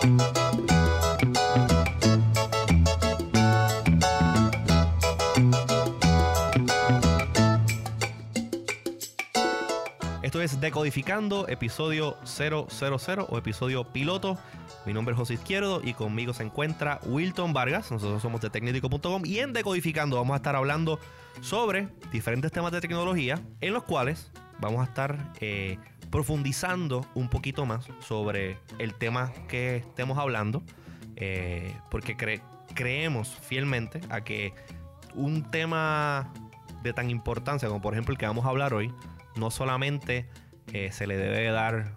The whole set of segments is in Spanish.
Esto es Decodificando, episodio 000 o episodio piloto. Mi nombre es José Izquierdo y conmigo se encuentra Wilton Vargas. Nosotros somos de Tecnético.com y en Decodificando vamos a estar hablando sobre diferentes temas de tecnología en los cuales vamos a estar eh, profundizando un poquito más sobre el tema que estemos hablando, eh, porque creemos fielmente a que un tema de tan importancia como por ejemplo el que vamos a hablar hoy, no solamente eh, se le debe dar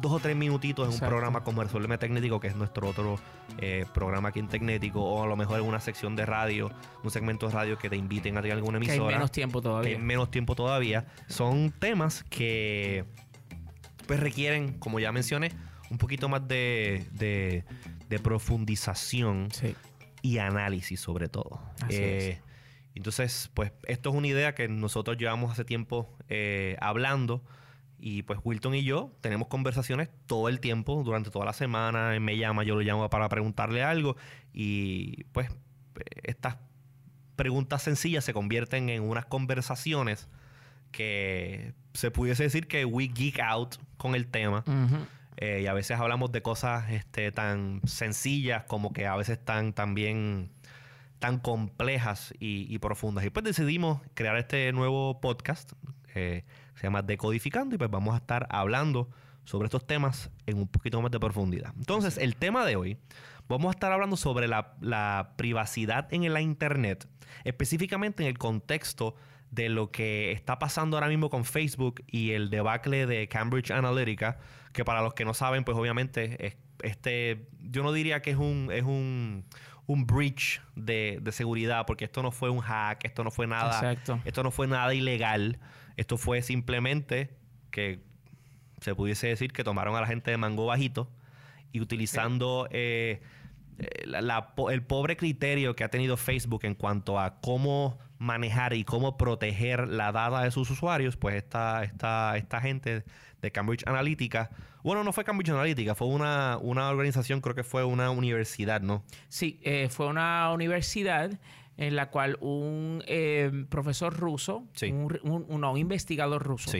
dos o tres minutitos en un programa como Resolverme Tecnético, que es nuestro otro eh, programa aquí en Tecnético, o a lo mejor en una sección de radio, un segmento de radio que te inviten a tener alguna emisora. Que hay menos tiempo todavía. Que hay menos tiempo todavía. Son temas que pues requieren, como ya mencioné, un poquito más de, de, profundización y análisis sobre todo. Eh, entonces, pues esto es una idea que nosotros llevamos hace tiempo eh, hablando. Y pues Wilton y yo tenemos conversaciones todo el tiempo, durante toda la semana. Él me llama, yo lo llamo para preguntarle algo. Y pues estas preguntas sencillas se convierten en unas conversaciones que se pudiese decir que we geek out con el tema. Eh, y a veces hablamos de cosas este, tan sencillas como que a veces tan también tan complejas y, profundas. Y pues decidimos crear este nuevo podcast, eh, se llama Decodificando, y pues vamos a estar hablando sobre estos temas en un poquito más de profundidad. Entonces, el tema de hoy, vamos a estar hablando sobre la, la privacidad en la Internet, específicamente en el contexto de lo que está pasando ahora mismo con Facebook y el debacle de Cambridge Analytica, que para los que no saben, pues obviamente es, este, yo no diría que es un, es un, un breach de, seguridad, porque esto no fue un hack, esto no fue nada, esto no fue nada ilegal, esto fue simplemente que se pudiese decir que tomaron a la gente de mango bajito y utilizando eh, eh, el pobre criterio que ha tenido Facebook en cuanto a cómo manejar y cómo proteger la data de sus usuarios, pues esta, esta, esta gente de Cambridge Analytica, bueno, no fue Cambridge Analytica, fue una, una organización, creo que fue una universidad, ¿no? Sí, eh, fue una universidad en la cual un eh, profesor ruso, un, un, investigador ruso,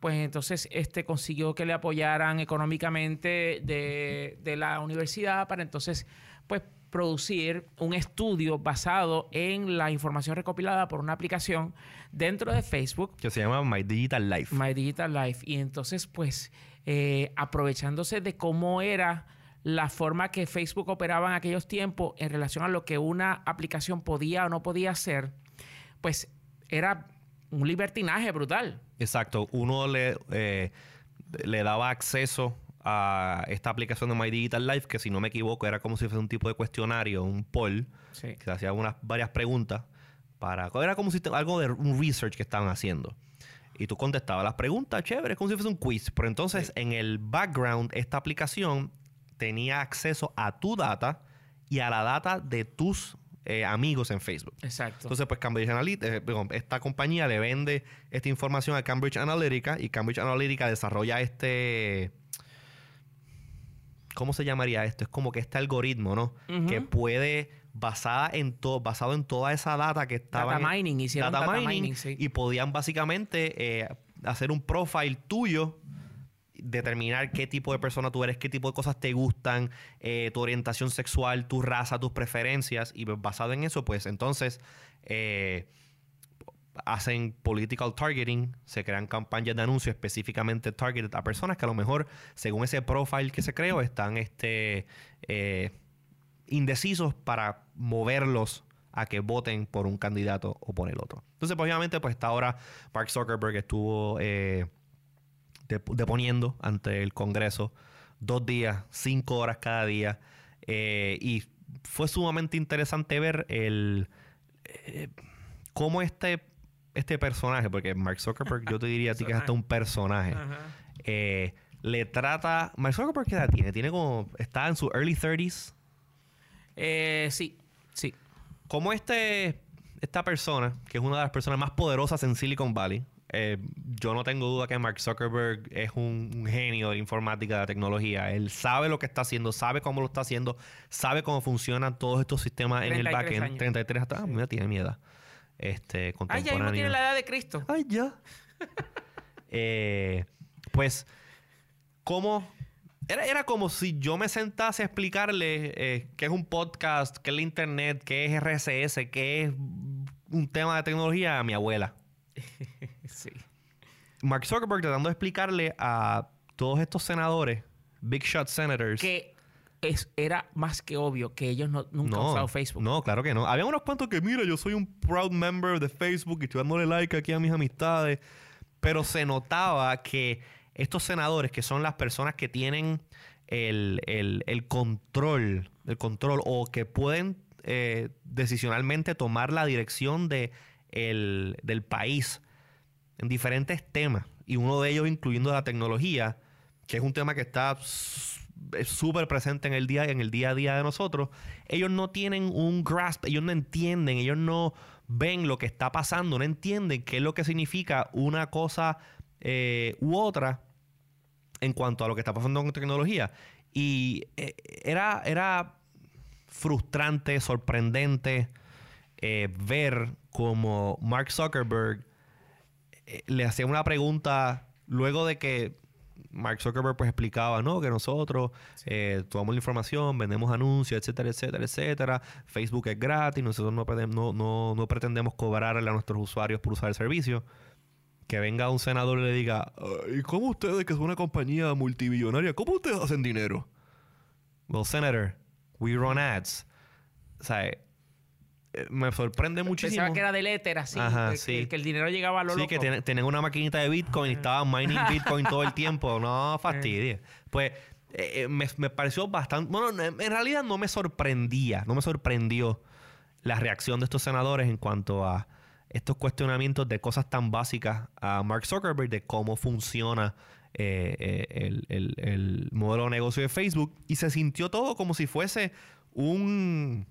pues entonces este consiguió que le apoyaran económicamente de, de la universidad para entonces, pues producir un estudio basado en la información recopilada por una aplicación dentro de Facebook. Que se llama My Digital Life. My Digital Life. Y entonces, pues, eh, aprovechándose de cómo era la forma que Facebook operaba en aquellos tiempos en relación a lo que una aplicación podía o no podía hacer, pues era un libertinaje brutal. Exacto. Uno le, eh, le daba acceso a esta aplicación de My Digital Life, que si no me equivoco era como si fuese un tipo de cuestionario, un poll, que se hacía unas varias preguntas para. Era como si algo de un research que estaban haciendo. Y tú contestabas las preguntas, chévere, es como si fuese un quiz. Pero entonces, en el background, esta aplicación tenía acceso a tu data y a la data de tus eh, amigos en Facebook. Exacto. Entonces, pues Cambridge Analytica, eh, esta compañía le vende esta información a Cambridge Analytica y Cambridge Analytica desarrolla este ¿cómo se llamaría esto? Es como que este algoritmo, ¿no? Que puede, basada en todo, basado en toda esa data que estaba... Data mining, hicieron data, mining, Y podían básicamente eh, hacer un profile tuyo determinar qué tipo de persona tú eres, qué tipo de cosas te gustan, eh, tu orientación sexual, tu raza, tus preferencias. Y basado en eso, pues entonces eh, hacen political targeting, se crean campañas de anuncio específicamente targeted a personas que a lo mejor, según ese profile que se creó, están este, eh, indecisos para moverlos a que voten por un candidato o por el otro. Entonces, pues, obviamente, pues está ahora Mark Zuckerberg estuvo eh, deponiendo ante el Congreso dos días, cinco horas cada día. Eh, y fue sumamente interesante ver el cómo este este personaje, porque Mark Zuckerberg, yo te diría a ti que es hasta un personaje, eh, le trata. Mark Zuckerberg, ¿qué edad tiene? Tiene como. Está en su early 30s. Eh, sí, sí. Como este. Esta persona, que es una de las personas más poderosas en Silicon Valley, eh, yo no tengo duda que Mark Zuckerberg es un, genio de informática, de tecnología. Él sabe lo que está haciendo, sabe cómo lo está haciendo, sabe cómo funcionan todos estos sistemas en el backend. 33 hasta, mira, tiene miedo. Este, Ay, ya no tiene la edad de Cristo. Ay, ya. Eh, pues, ¿cómo era, como si yo me sentase a explicarle eh, qué es un podcast, qué es la internet, qué es RSS, qué es un tema de tecnología a mi abuela. sí. Mark Zuckerberg tratando de explicarle a todos estos senadores, Big Shot Senators. Que es, era más que obvio que ellos no, nunca han usado Facebook. No, claro que no. Había unos cuantos que, mira, yo soy un proud member de Facebook y estoy dándole like aquí a mis amistades. Pero se notaba que estos senadores, que son las personas que tienen el, control, el control, o que pueden eh, decisionalmente tomar la dirección de del país en diferentes temas, y uno de ellos incluyendo la tecnología, que es un tema que está súper presente en el día en el día a día de nosotros, ellos no tienen un grasp, ellos no entienden, ellos no ven lo que está pasando, no entienden qué es lo que significa una cosa eh, u otra en cuanto a lo que está pasando con tecnología. Y eh, era, era frustrante, sorprendente eh, ver como Mark Zuckerberg le hacía una pregunta luego de que Mark Zuckerberg pues explicaba, ¿no? Que nosotros tomamos la información, vendemos anuncios, etcétera, etcétera, etcétera. Facebook es gratis, nosotros no, no, no, no pretendemos cobrarle a nuestros usuarios por usar el servicio que venga un senador y le diga, ¿y cómo ustedes, que son una compañía multimillonaria, cómo ustedes hacen dinero? Well, Senator, we run ads. O sea, eh, me sorprende muchísimo. Pensaba que era del éter, así. que, que, el dinero llegaba a lo Sí, que tienen, una maquinita de Bitcoin y estaban mining Bitcoin todo el tiempo. No fastidie. Pues eh, eh, me, me, pareció bastante... Bueno, en realidad no me sorprendía. No me sorprendió la reacción de estos senadores en cuanto a estos cuestionamientos de cosas tan básicas a Mark Zuckerberg de cómo funciona eh, eh, el, modelo de negocio de Facebook y se sintió todo como si fuese un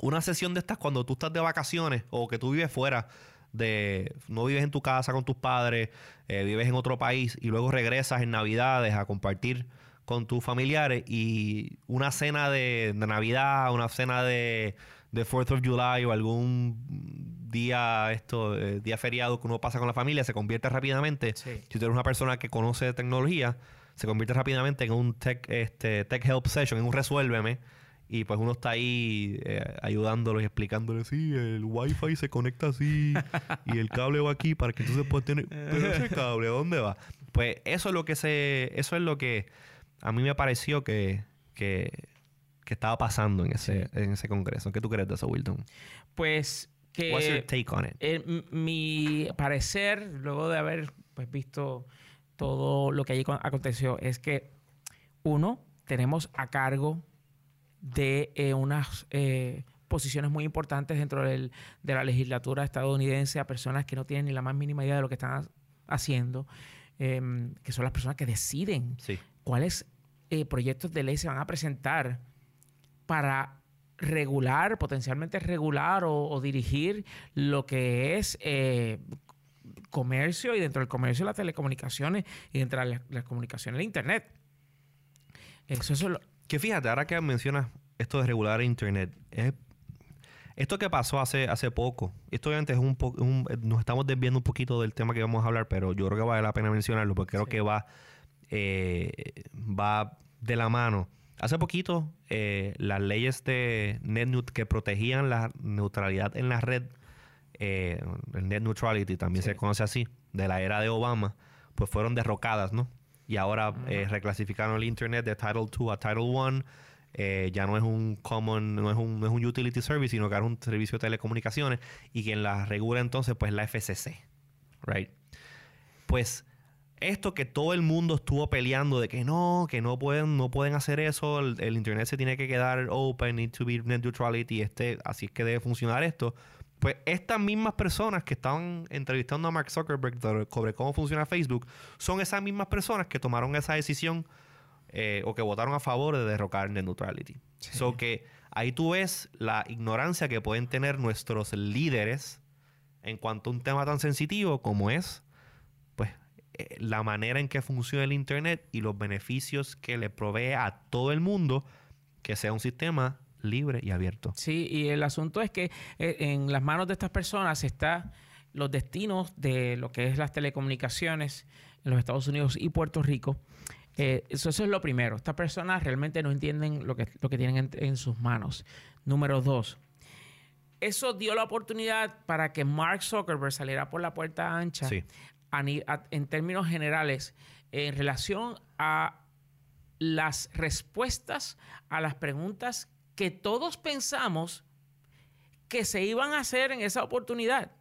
una sesión de estas cuando tú estás de vacaciones o que tú vives fuera de no vives en tu casa con tus padres eh, vives en otro país y luego regresas en navidades a compartir con tus familiares y una cena de, de navidad una cena de de 4th of July o algún día esto eh, día feriado que uno pasa con la familia se convierte rápidamente. Si tú eres una persona que conoce tecnología se convierte rápidamente en un tech este tech help session en un resuélveme y pues uno está ahí eh, ayudándolo y explicándole sí el wifi se conecta así y el cable va aquí para que entonces puedas tener pero ese cable ¿a dónde va? pues eso es lo que se eso es lo que a mí me pareció que que que estaba pasando en ese, en ese congreso. ¿Qué tú crees de eso, Wilton? Pues que... What's your take on it? mi parecer, luego de haber pues, visto todo lo que allí aconteció, es que uno, tenemos a cargo de eh, unas eh, posiciones muy importantes dentro del, de la legislatura estadounidense a personas que no tienen ni la más mínima idea de lo que están haciendo, em, que son las personas que deciden cuáles eh, proyectos de ley se van a presentar para regular, potencialmente regular o, dirigir lo que es comercio y dentro del comercio las telecomunicaciones y dentro de las, comunicaciones el Internet. Eso es lo... Que fíjate, ahora que mencionas esto de regular Internet, esto que pasó hace, hace poco, esto obviamente es un poco, nos estamos desviando un poquito del tema que vamos a hablar, pero yo creo que vale la pena mencionarlo porque creo que va, eh, va de la mano. Hace poquito, eh, las leyes de NetNeut que protegían la neutralidad en la red, eh, el Net Neutrality también se conoce así, de la era de Obama, pues fueron derrocadas, ¿no? Y ahora eh, reclasificaron el Internet de Title 2 a Title 1. ya no es un common, no es un, no es un utility service, sino que es un servicio de telecomunicaciones. Y quien la regula entonces, pues la FCC. Right? Pues esto que todo el mundo estuvo peleando de que no, que no pueden, no pueden hacer eso, el, internet se tiene que quedar open, need to be net neutrality, este, así es que debe funcionar esto. Pues estas mismas personas que estaban entrevistando a Mark Zuckerberg sobre cómo funciona Facebook, son esas mismas personas que tomaron esa decisión eh, o que votaron a favor de derrocar net neutrality. So que ahí tú ves la ignorancia que pueden tener nuestros líderes en cuanto a un tema tan sensitivo como es pues eh, la manera en que funciona el internet y los beneficios que le provee a todo el mundo que sea un sistema libre y abierto. Sí, y el asunto es que eh, en las manos de estas personas está los destinos de lo que es las telecomunicaciones en los Estados Unidos y Puerto Rico. Eh, eso, es lo primero. Estas personas realmente no entienden lo que, lo que tienen en, sus manos. Número dos, eso dio la oportunidad para que Mark Zuckerberg saliera por la puerta ancha en términos generales en relación a las respuestas a las preguntas que todos pensamos que se iban a hacer en esa oportunidad.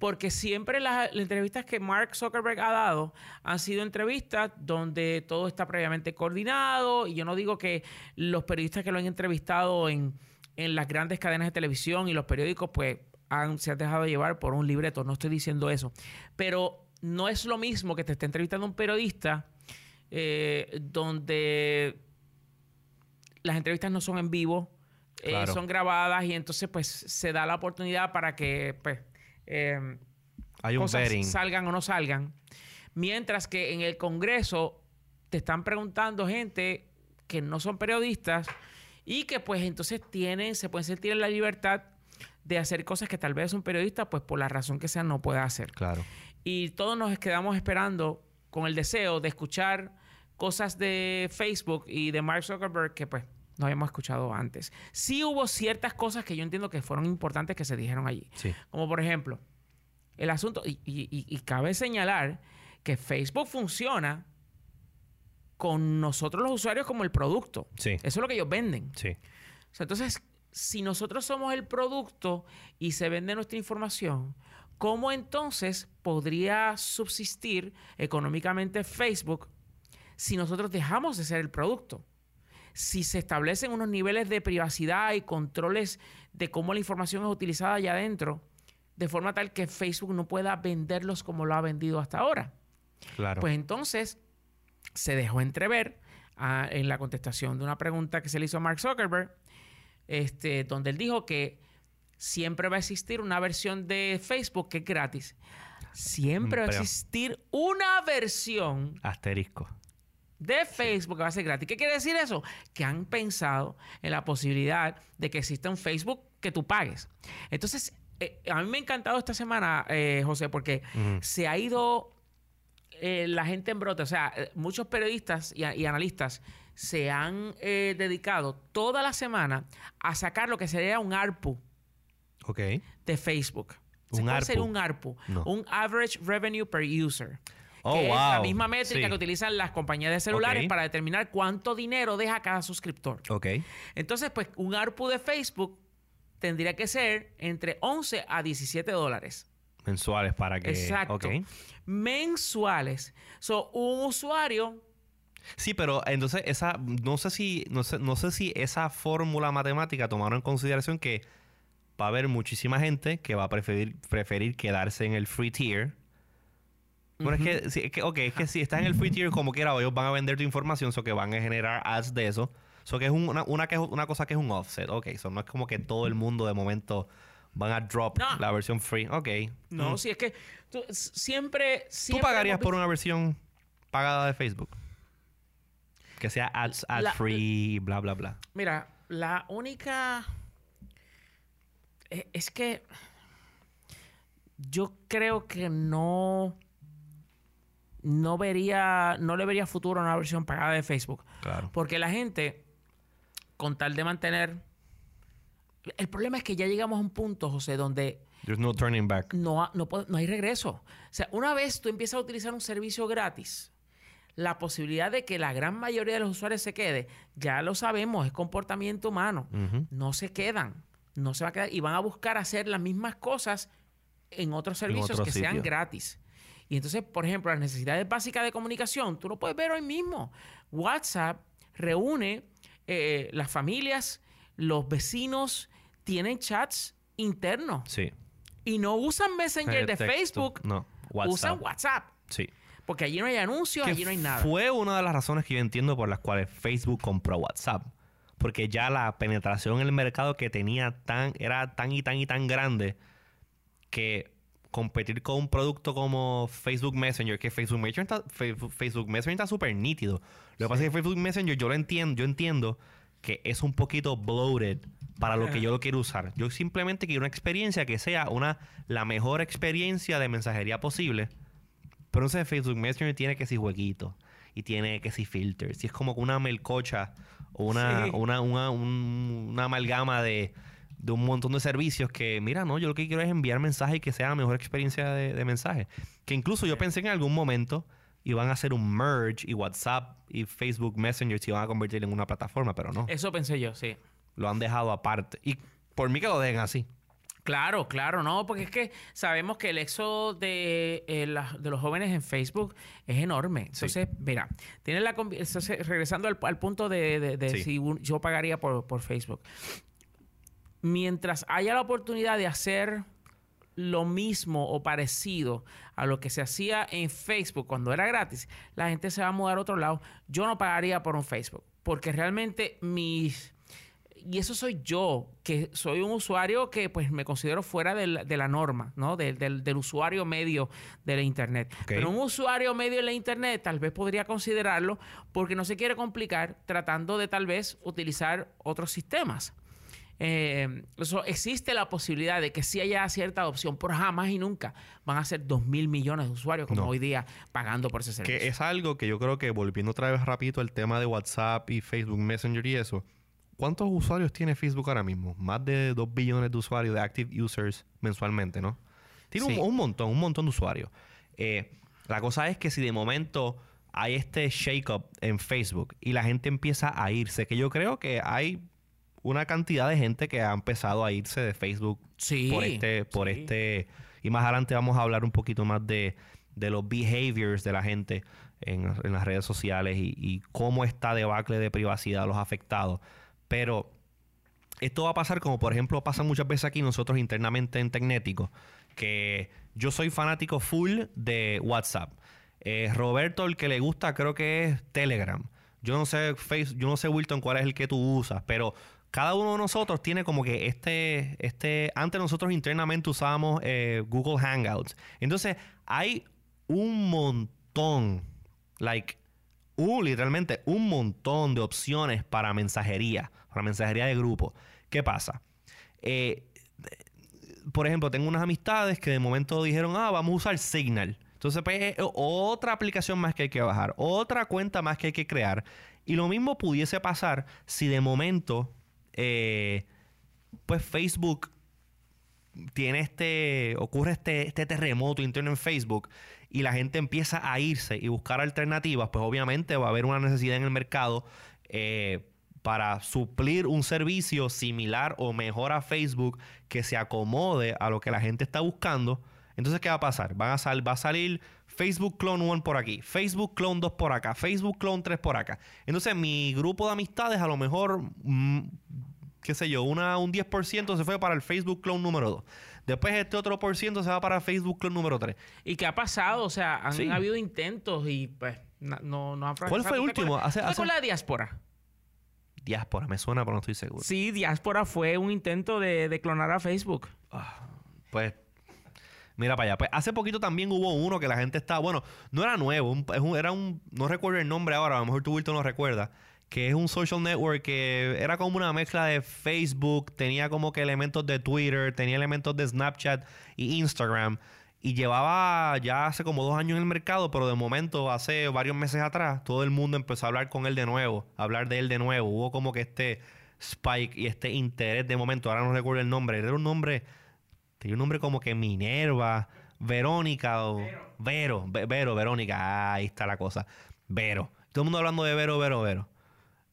Porque siempre las, entrevistas que Mark Zuckerberg ha dado han sido entrevistas donde todo está previamente coordinado. Y yo no digo que los periodistas que lo han entrevistado en, las grandes cadenas de televisión y los periódicos, pues han, se han dejado llevar por un libreto. No estoy diciendo eso. Pero no es lo mismo que te esté entrevistando un periodista eh, donde las entrevistas no son en vivo, eh, son grabadas y entonces pues se da la oportunidad para que pues eh, Hay un salgan o no salgan. Mientras que en el Congreso te están preguntando gente que no son periodistas y que pues entonces tienen, se pueden sentir en la libertad de hacer cosas que tal vez un periodista pues por la razón que sea no pueda hacer. Claro. Y todos nos quedamos esperando con el deseo de escuchar cosas de Facebook y de Mark Zuckerberg que pues no habíamos escuchado antes. Sí hubo ciertas cosas que yo entiendo que fueron importantes que se dijeron allí. Como por ejemplo, el asunto, y, cabe señalar que Facebook funciona con nosotros los usuarios como el producto. Eso es lo que ellos venden. Sí. entonces, si nosotros somos el producto y se vende nuestra información, ¿cómo entonces podría subsistir económicamente Facebook si nosotros dejamos de ser el producto? Si se establecen unos niveles de privacidad y controles de cómo la información es utilizada allá adentro, de forma tal que Facebook no pueda venderlos como lo ha vendido hasta ahora. Claro. Pues entonces se dejó entrever ah, en la contestación de una pregunta que se le hizo a Mark Zuckerberg, este, donde él dijo que siempre va a existir una versión de Facebook que es gratis. Siempre va a existir una versión. Asterisco de Facebook va a ser gratis. ¿Qué quiere decir eso? Que han pensado en la posibilidad de que exista un Facebook que tú pagues. Entonces, eh, a mí me ha encantado esta semana, eh, José, porque se ha ido eh, la gente en brote. O sea, muchos periodistas y, analistas se han dedicado toda la semana a sacar lo que sería un ARPU de Facebook. ¿Un ARPU? sería un ARPU? Un Average Revenue Per User. Oh, que es la misma métrica que utilizan las compañías de celulares para determinar cuánto dinero deja cada suscriptor. Ok. Entonces, pues un ARPU de Facebook tendría que ser entre 11 a 17 dólares. Mensuales para que... Exacto. Mensuales. So, un usuario... Sí, pero entonces esa... No sé si... No sé, no sé si esa fórmula matemática tomaron en consideración que va a haber muchísima gente que va a preferir, preferir quedarse en el free tier bueno, es, que, es que, ok, es que si estás en el free tier como quiera, ellos van a vender tu información, so que van a generar ads de eso. So que es una, una, una cosa que es un offset. Ok, eso no es como que todo el mundo de momento van a drop la versión free. Ok. No, mm. si es que tú, siempre, ¿Tú pagarías por una versión pagada de Facebook? Que sea ads, ad free, bla, bla, bla. Mira, la única... E, es que yo creo que no no vería, no le vería futuro a una versión pagada de Facebook. Claro. Porque la gente, con tal de mantener. El problema es que ya llegamos a un punto, José, donde. There's no turning back. No, no, no hay regreso. O sea, una vez tú empiezas a utilizar un servicio gratis, la posibilidad de que la gran mayoría de los usuarios se quede, ya lo sabemos, es comportamiento humano. No se quedan. No se va a quedar. Y van a buscar hacer las mismas cosas en otros servicios que sean gratis. Y entonces, por ejemplo, las necesidades básicas de comunicación, tú lo puedes ver hoy mismo. WhatsApp reúne eh, las familias, los vecinos, tienen chats internos. Sí. Y no usan Messenger de Facebook. No, WhatsApp. Usan WhatsApp. Sí. Porque allí no hay anuncios, allí no hay nada. Fue una de las razones que yo entiendo por las cuales Facebook compró WhatsApp. Porque ya la penetración en el mercado que tenía tan, era tan y tan y tan grande que competir con un producto como Facebook Messenger, que Facebook Messenger está, Facebook Messenger está súper nítido. Lo que pasa es que Facebook Messenger yo lo entiendo, yo entiendo que es un poquito bloated para lo que yo lo quiero usar. Yo simplemente quiero una experiencia que sea una la mejor experiencia de mensajería posible. Pero sé Facebook Messenger tiene que ser jueguito y tiene que ser filters. Y es como una melcocha o una, una, una, una amalgama de, de, un montón de servicios que, mira, no, yo lo que quiero es enviar mensajes y que sea la mejor experiencia de, de mensaje. Que incluso yo pensé que en algún momento iban a hacer un merge y WhatsApp y Facebook Messenger se iban a convertir en una plataforma, pero no. Eso pensé yo, sí. Lo han dejado aparte. Y por mí que lo dejen así. Claro, claro, no, porque es que sabemos que el éxodo de, eh, de los jóvenes en Facebook es enorme. Entonces, mira, tiene la regresando al, punto de, si yo pagaría por, por Facebook. Mientras haya la oportunidad de hacer lo mismo o parecido a lo que se hacía en Facebook cuando era gratis, la gente se va a mudar a otro lado. Yo no pagaría por un Facebook, porque realmente mis y eso soy yo, que soy un usuario que pues me considero fuera de la, norma, ¿no? del, usuario medio de la Internet. Pero un usuario medio de la Internet tal vez podría considerarlo porque no se quiere complicar tratando de tal vez utilizar otros sistemas. Eh, eso, existe la posibilidad de que sí haya cierta adopción, pero jamás y nunca van a ser 2 mil millones de usuarios como hoy día pagando por ese servicio. Que es algo que yo creo que volviendo otra vez rapidito el tema de WhatsApp y Facebook Messenger y eso, ¿Cuántos usuarios tiene Facebook ahora mismo? Más de 2 billones de usuarios, de active users mensualmente, ¿no? Tiene un, montón, un montón de usuarios. Eh, la cosa es que si de momento hay este shake-up en Facebook y la gente empieza a irse, que yo creo que hay una cantidad de gente que ha empezado a irse de Facebook sí, por este, por este, y más adelante vamos a hablar un poquito más de, los behaviors de la gente en, las redes sociales y, y cómo esta debacle de privacidad los ha afectado. Pero esto va a pasar como por ejemplo pasa muchas veces aquí nosotros internamente en Tecnético, que yo soy fanático full de WhatsApp. Eh, Roberto, el que le gusta creo que es Telegram. Yo no sé, Face, yo no sé, Wilton, cuál es el que tú usas, pero cada uno de nosotros tiene como que este, este, antes nosotros internamente usábamos eh, Google Hangouts. Entonces, hay un montón, like, uh, literalmente un montón de opciones para mensajería, para mensajería de grupo. ¿Qué pasa? Eh, por ejemplo, tengo unas amistades que de momento dijeron, ah, vamos a usar Signal. Entonces, pues, otra aplicación más que hay que bajar, otra cuenta más que hay que crear. Y lo mismo pudiese pasar si de momento, eh, pues Facebook tiene este, ocurre este, este terremoto interno en Facebook y la gente empieza a irse y buscar alternativas, pues obviamente va a haber una necesidad en el mercado eh, para suplir un servicio similar o mejor a Facebook que se acomode a lo que la gente está buscando. Entonces, ¿qué va a pasar? Van a va a salir Facebook Clone 1 por aquí, Facebook Clone 2 por acá, Facebook Clone 3 por acá. Entonces, mi grupo de amistades a lo mejor, mm, qué sé yo, una, un 10% se fue para el Facebook Clone número 2. Después este otro por ciento se va para Facebook Club número 3. ¿Y qué ha pasado? O sea, han habido intentos y pues no, no han ¿Cuál fue el último? Hace, con la diáspora? Diáspora, me suena, pero no estoy seguro. Sí, diáspora fue un intento de, clonar a Facebook. Ah, pues Mira para allá. Pues hace poquito también hubo uno que la gente estaba. Bueno, no era nuevo. era un. No recuerdo el nombre ahora. A lo mejor tú, Wilton, lo recuerdas que es un social network que era como una mezcla de Facebook, tenía como que elementos de Twitter, tenía elementos de Snapchat y Instagram. Y llevaba ya hace como dos años en el mercado, pero de momento, hace varios meses atrás, todo el mundo empezó a hablar con él de nuevo, a hablar de él de nuevo. Hubo como que este spike y este interés de momento, ahora no recuerdo el nombre, era un nombre, tenía un nombre como que Minerva, Verónica o Vero, Vero, Verónica, ahí está la cosa, Vero. Todo el mundo hablando de Vero, Vero, Vero.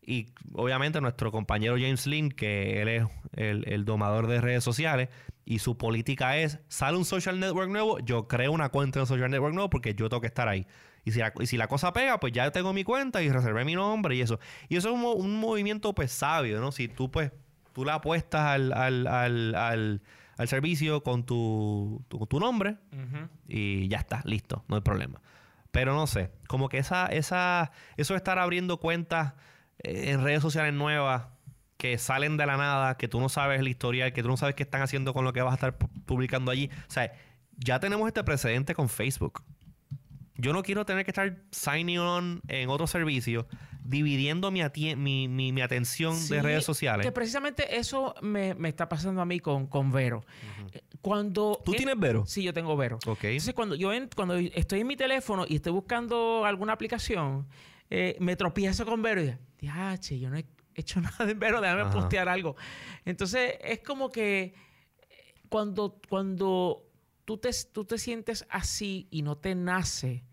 Y obviamente nuestro compañero James Lynn, que él es el, domador de redes sociales, y su política es, sale un social network nuevo, yo creo una cuenta de un social network nuevo porque yo tengo que estar ahí. Y si, la, si la cosa pega, pues ya tengo mi cuenta y reservé mi nombre y eso. Y eso es un, movimiento pues sabio, ¿no? Si tú pues, tú la apuestas al, al, al, servicio con tu, tu, nombre y ya está, listo, no hay problema. Pero no sé, como que esa, esa, eso de estar abriendo cuentas eh, en redes sociales nuevas que salen de la nada, que tú no sabes la historia, que tú no sabes qué están haciendo con lo que vas a estar publicando allí. O sea, ya tenemos este precedente con Facebook. Yo no quiero tener que estar signing on en otro servicio, dividiendo mi, mi, atención de redes sociales. Que precisamente eso me, está pasando a mí con, con Vero. Cuando ¿Tú tienes Vero? Sí, yo tengo Vero. Entonces, cuando yo cuando estoy en mi teléfono y estoy buscando alguna aplicación, eh, me tropiezo con Vero y digo, che, yo no he hecho nada de Vero, déjame postear algo. Entonces, es como que eh, cuando, cuando tú te, tú te sientes así y no te nace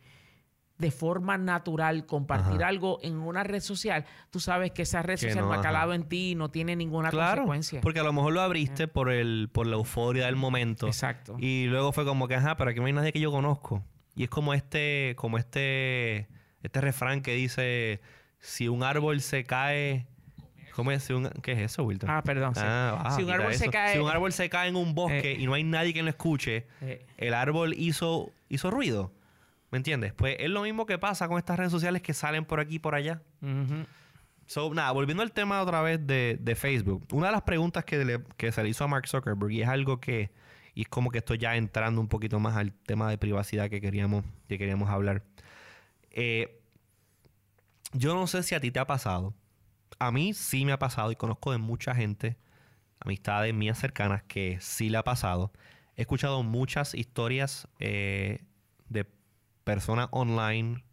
de forma natural compartir algo en una red social, tú sabes que esa red social no, ha calado en ti y no tiene ninguna claro, consecuencia. Porque a lo mejor lo abriste por el por la euforia del momento. Exacto. Y luego fue como que, ajá, pero aquí no hay nadie que yo conozco. Y es como este, como este, este refrán que dice, si un árbol se cae ¿Cómo es? ¿Qué es eso, Wilton? Ah, perdón. Ah, si un árbol se cae. Si un árbol se cae en un bosque eh. y no hay nadie que lo escuche, eh. el árbol hizo, hizo ruido. ¿Me entiendes? Pues es lo mismo que pasa con estas redes sociales que salen por aquí y por allá. So, nada, volviendo al tema otra vez de, Facebook. Una de las preguntas que, que se le hizo a Mark Zuckerberg, y es algo que, y es como que estoy ya entrando un poquito más al tema de privacidad que queríamos, que queríamos hablar. Eh, yo no sé si a ti te ha pasado. A mí sí me ha pasado y conozco de mucha gente, amistades mías cercanas, que sí le ha pasado. He escuchado muchas historias eh, de personas online,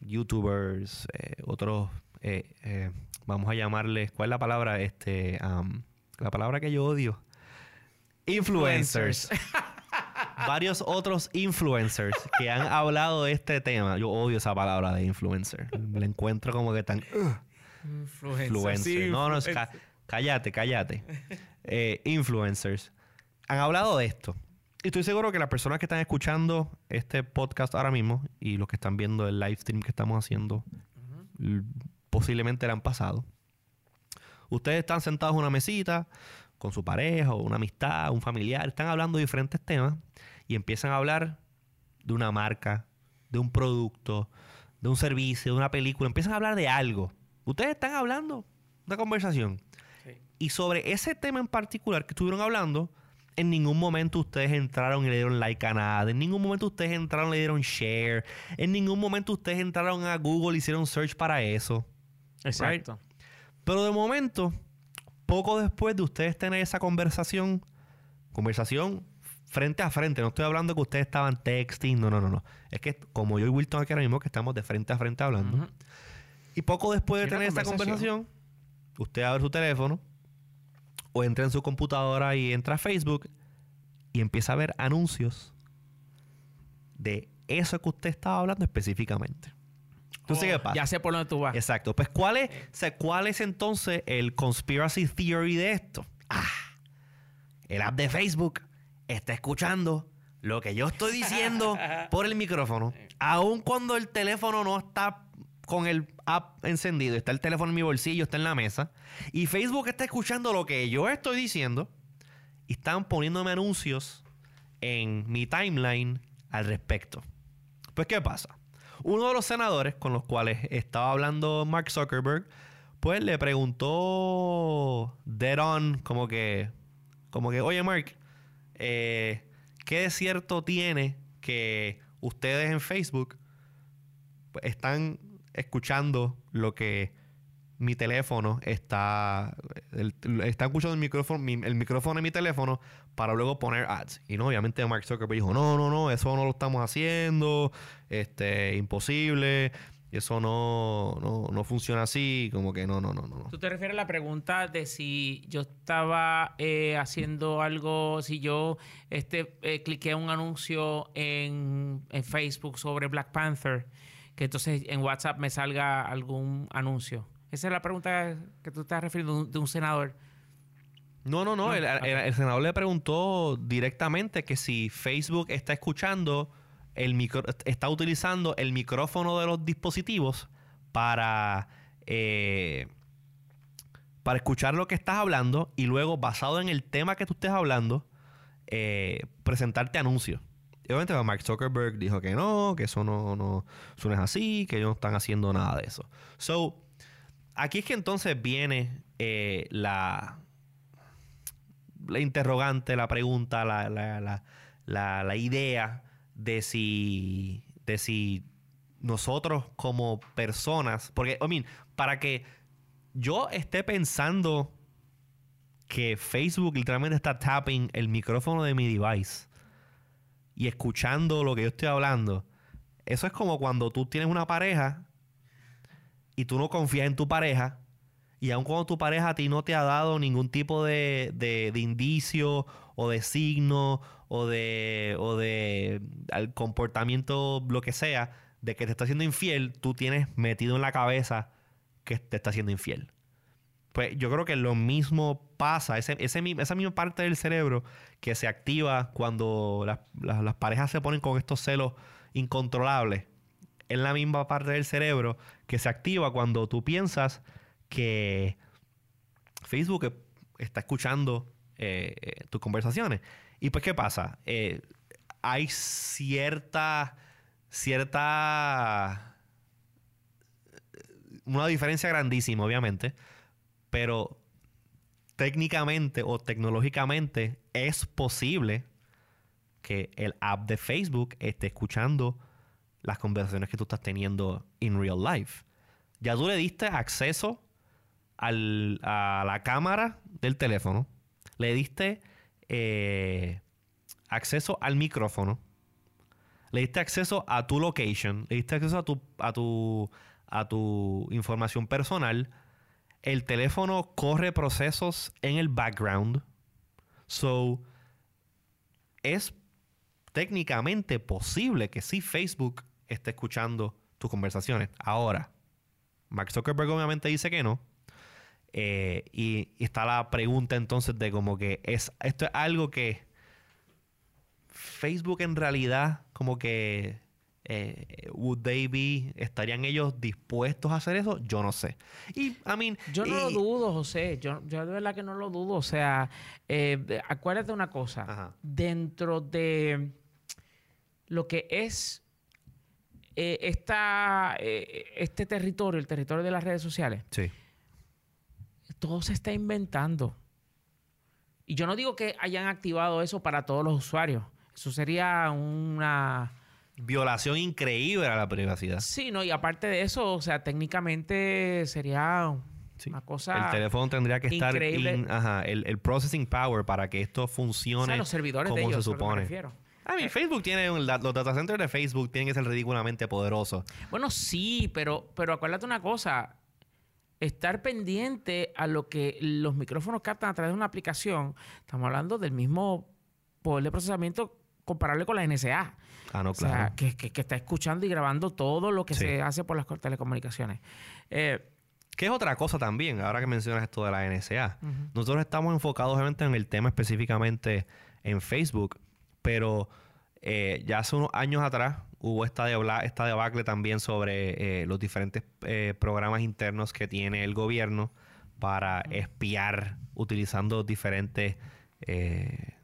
youtubers, eh, otros, eh, eh, vamos a llamarles, ¿cuál es la palabra? Este, la palabra que yo odio. Influencers. Varios otros influencers que han hablado de este tema. Yo odio esa palabra de influencer. Me la encuentro como que tan... influencer. no, no, cállate, cállate. influencers. Han hablado de esto. Y estoy seguro que las personas que están escuchando este podcast ahora mismo y los que están viendo el live stream que estamos haciendo posiblemente le han pasado. Ustedes están sentados en una mesita con su pareja o una amistad, un familiar, están hablando de diferentes temas y empiezan a hablar de una marca, de un producto, de un servicio, de una película, empiezan a hablar de algo. Ustedes están hablando de conversación. Y sobre ese tema en particular que estuvieron hablando, en ningún momento ustedes entraron y le dieron like a nada. En ningún momento ustedes entraron y le dieron share. En ningún momento ustedes entraron a Google y hicieron search para eso. Exacto. Pero de momento, poco después de ustedes tener esa conversación, conversación frente a frente, no estoy hablando que ustedes estaban texting, no, no, no, no. Es que como yo y Wilton aquí ahora mismo, que estamos de frente a frente hablando. Y poco después de tener esa conversación, usted abre su teléfono o entra en su computadora y entra a Facebook y empieza a ver anuncios de eso que usted estaba hablando específicamente. Entonces, ¿qué oh, pasa? Ya sé por dónde tú vas. Exacto. Pues, ¿cuál es, ¿cuál es entonces el conspiracy theory de esto? Ah, el app de Facebook está escuchando lo que yo estoy diciendo por el micrófono, aun cuando el teléfono no está con el app encendido, está el teléfono en mi bolsillo, está en la mesa, y Facebook está escuchando lo que yo estoy diciendo y están poniéndome anuncios en mi timeline al respecto. Pues, ¿qué pasa? Uno de los senadores con los cuales estaba hablando Mark Zuckerberg, pues le preguntó dead on, como que, como que, oye Mark, eh, ¿qué de cierto tiene que ustedes en Facebook están escuchando lo que mi teléfono está. está escuchando el micrófono, el micrófono de mi teléfono para luego poner ads. Y no, obviamente Mark Zuckerberg dijo: No, no, no, eso no lo estamos haciendo. Este, imposible. Eso no, no, no funciona así. Como que no, no, no, no. ¿Tú te refieres a la pregunta de si yo estaba eh, haciendo algo, si yo este, eh, cliqué un anuncio en Facebook sobre Black Panther? Que entonces en WhatsApp me salga algún anuncio. Esa es la pregunta que tú estás refiriendo de un senador. No, no, no. el, senador le preguntó directamente que si Facebook está escuchando, el micro, está utilizando el micrófono de los dispositivos para, eh, para escuchar lo que estás hablando y luego, basado en el tema que tú estés hablando, eh, presentarte anuncios obviamente Mark Zuckerberg dijo que no, que eso no, no, es así, que ellos no están haciendo nada de eso. So, aquí es que entonces viene eh, la, la interrogante, la pregunta, la, la, idea de si, de si nosotros como personas, porque, I mean, para que yo esté pensando que Facebook literalmente está tapping el micrófono de mi device y escuchando lo que yo estoy hablando, eso es como cuando tú tienes una pareja y tú no confías en tu pareja y aun cuando tu pareja a ti no te ha dado ningún tipo de, de, indicio o de signo o de, o de comportamiento, lo que sea, de que te está siendo infiel, tú tienes metido en la cabeza que te está siendo infiel. Pues yo creo que lo mismo pasa, ese, esa misma parte del cerebro que se activa cuando las parejas se ponen con estos celos incontrolables, es la misma parte del cerebro que se activa cuando tú piensas que Facebook está escuchando eh, eh, tus conversaciones. Y pues, ¿qué pasa? Eh, hay cierta, cierta, una diferencia grandísima, obviamente, pero técnicamente o tecnológicamente es posible que el app de Facebook esté escuchando las conversaciones que tú estás teniendo en real life. Ya tú le diste acceso a la cámara del teléfono, le diste eh, acceso al micrófono, le diste acceso a tu location, le diste acceso a tu, a tu, a tu información personal. El teléfono corre procesos en el background. So, es técnicamente posible que sí Facebook esté escuchando tus conversaciones. Ahora, Mark Zuckerberg obviamente dice que no. Eh, y, está la pregunta entonces de como que es esto es algo que Facebook en realidad como que eh, would they be estarían ellos dispuestos a hacer eso yo no sé. Y I mean yo no lo dudo José. Yo, yo de verdad que no lo dudo. O sea eh, acuérdate una cosa. Dentro de lo que es esta, este territorio el territorio de las redes sociales sí. todo se está inventando. Y yo no digo que hayan activado eso para todos los usuarios. Eso sería una... Violación increíble a la privacidad. Sí, no, y aparte de eso, o sea, técnicamente sería una cosa. El teléfono tendría que estar. ajá, el, processing power para que esto funcione. los servidores como de se supone. A mí, eh, Facebook tiene. los data centers de Facebook tienen que ser ridículamente poderosos. Bueno, sí, pero, pero acuérdate una cosa estar pendiente a lo que los micrófonos captan a través de una aplicación. Estamos hablando del mismo poder de procesamiento comparable con la NSA. Ah, no, claro. O sea, que, está escuchando y grabando todo lo que se hace por las telecomunicaciones. Eh, que es otra cosa también, ahora que mencionas esto de la NSA. Nosotros estamos enfocados obviamente en el tema específicamente en Facebook, pero eh, ya hace unos años atrás hubo esta, esta debacle también sobre eh, los diferentes eh, programas internos que tiene el gobierno para espiar utilizando diferentes